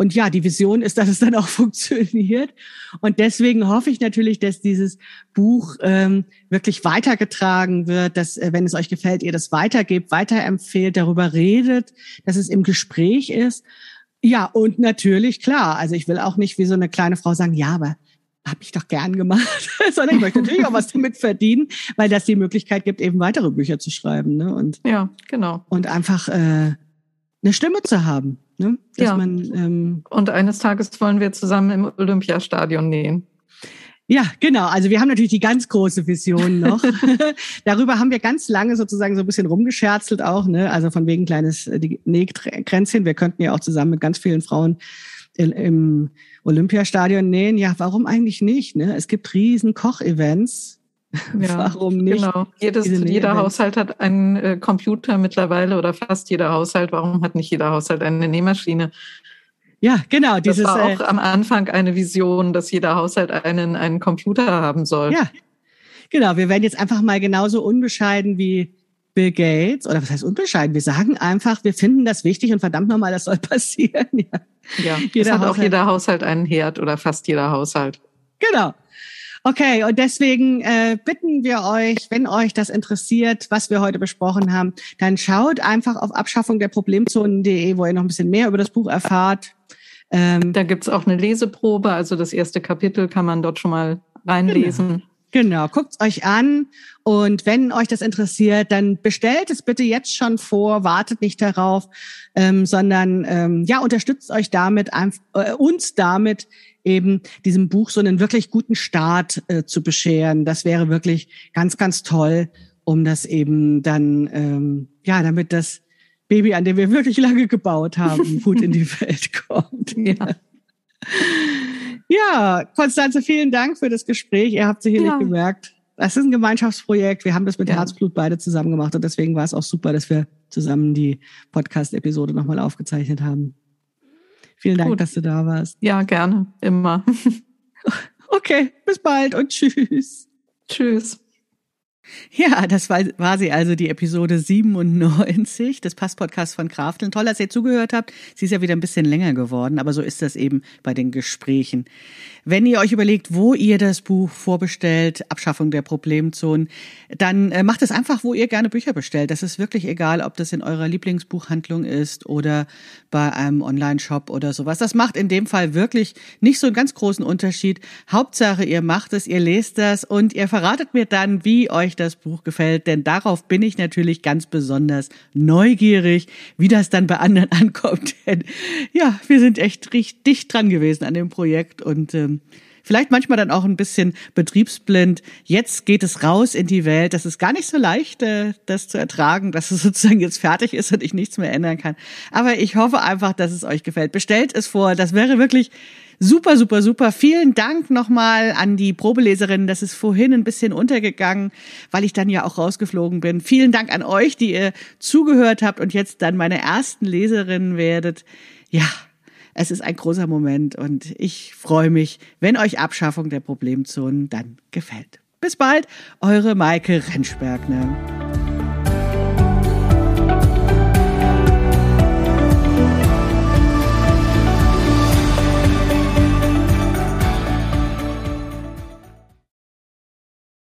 und ja, die Vision ist, dass es dann auch [LAUGHS] funktioniert. Und deswegen hoffe ich natürlich, dass dieses Buch ähm, wirklich weitergetragen wird, dass, äh, wenn es euch gefällt, ihr das weitergebt, weiterempfehlt, darüber redet, dass es im Gespräch ist. Ja, und natürlich, klar, also ich will auch nicht wie so eine kleine Frau sagen, ja, aber habe ich doch gern gemacht, [LAUGHS] sondern ich möchte natürlich auch was damit verdienen, weil das die Möglichkeit gibt, eben weitere Bücher zu schreiben. Ne? Und, ja, genau. Und einfach äh, eine Stimme zu haben. Ne? Dass ja. Man, ähm, und eines Tages wollen wir zusammen im Olympiastadion nähen. Ja, genau. Also wir haben natürlich die ganz große Vision noch. [LAUGHS] Darüber haben wir ganz lange sozusagen so ein bisschen rumgescherzelt auch, ne? Also von wegen kleines äh, Nähkränzchen. Wir könnten ja auch zusammen mit ganz vielen Frauen im Olympiastadion nähen. Ja, warum eigentlich nicht? Ne? Es gibt riesen Kochevents ja, [LAUGHS] Warum nicht? Genau. Jedes, jeder Haushalt hat einen äh, Computer mittlerweile oder fast jeder Haushalt. Warum hat nicht jeder Haushalt eine Nähmaschine? Ja, genau. Dieses, das war auch äh, am Anfang eine Vision, dass jeder Haushalt einen, einen Computer haben soll. Ja, genau. Wir werden jetzt einfach mal genauso unbescheiden wie Bill Gates. Oder was heißt unbescheiden? Wir sagen einfach, wir finden das wichtig und verdammt nochmal, das soll [LAUGHS] passieren. Ja, ja jeder hat Haushalt. auch jeder Haushalt einen Herd oder fast jeder Haushalt. Genau. Okay, und deswegen äh, bitten wir euch, wenn euch das interessiert, was wir heute besprochen haben, dann schaut einfach auf Abschaffung der Problemzonen.de, wo ihr noch ein bisschen mehr über das Buch erfahrt. Ähm, da gibt's auch eine Leseprobe, also das erste Kapitel kann man dort schon mal reinlesen. Genau. Genau, guckt's euch an und wenn euch das interessiert, dann bestellt es bitte jetzt schon vor, wartet nicht darauf, ähm, sondern ähm, ja unterstützt euch damit, äh, uns damit eben diesem Buch so einen wirklich guten Start äh, zu bescheren. Das wäre wirklich ganz, ganz toll, um das eben dann, ähm, ja, damit das Baby, an dem wir wirklich lange gebaut haben, [LAUGHS] gut in die Welt kommt. Ja. Ja, Konstanze, vielen Dank für das Gespräch. Ihr habt sicherlich ja. gemerkt, das ist ein Gemeinschaftsprojekt. Wir haben das mit ja. Herzblut beide zusammen gemacht und deswegen war es auch super, dass wir zusammen die Podcast-Episode nochmal aufgezeichnet haben. Vielen Dank, Gut. dass du da warst. Ja, gerne. Immer. [LAUGHS] okay, bis bald und tschüss. Tschüss. Ja, das war, war sie also, die Episode 97 des Passpodcasts von Krafteln. Toll, dass ihr zugehört habt. Sie ist ja wieder ein bisschen länger geworden, aber so ist das eben bei den Gesprächen. Wenn ihr euch überlegt, wo ihr das Buch vorbestellt, Abschaffung der Problemzonen, dann äh, macht es einfach, wo ihr gerne Bücher bestellt. Das ist wirklich egal, ob das in eurer Lieblingsbuchhandlung ist oder bei einem Online-Shop oder sowas. Das macht in dem Fall wirklich nicht so einen ganz großen Unterschied. Hauptsache, ihr macht es, ihr lest das und ihr verratet mir dann, wie euch das Buch gefällt, denn darauf bin ich natürlich ganz besonders neugierig, wie das dann bei anderen [LAUGHS] ankommt. Denn ja, wir sind echt richtig dicht dran gewesen an dem Projekt und ähm, vielleicht manchmal dann auch ein bisschen betriebsblind. Jetzt geht es raus in die Welt. Das ist gar nicht so leicht, äh, das zu ertragen, dass es [LAUGHS] sozusagen jetzt fertig ist und ich nichts mehr ändern kann. Aber ich hoffe einfach, dass es euch gefällt. Bestellt es vor. Das wäre wirklich Super, super, super. Vielen Dank nochmal an die Probeleserin. Das ist vorhin ein bisschen untergegangen, weil ich dann ja auch rausgeflogen bin. Vielen Dank an euch, die ihr zugehört habt und jetzt dann meine ersten Leserinnen werdet. Ja, es ist ein großer Moment und ich freue mich, wenn euch Abschaffung der Problemzonen dann gefällt. Bis bald, eure Maike Rentschbergner.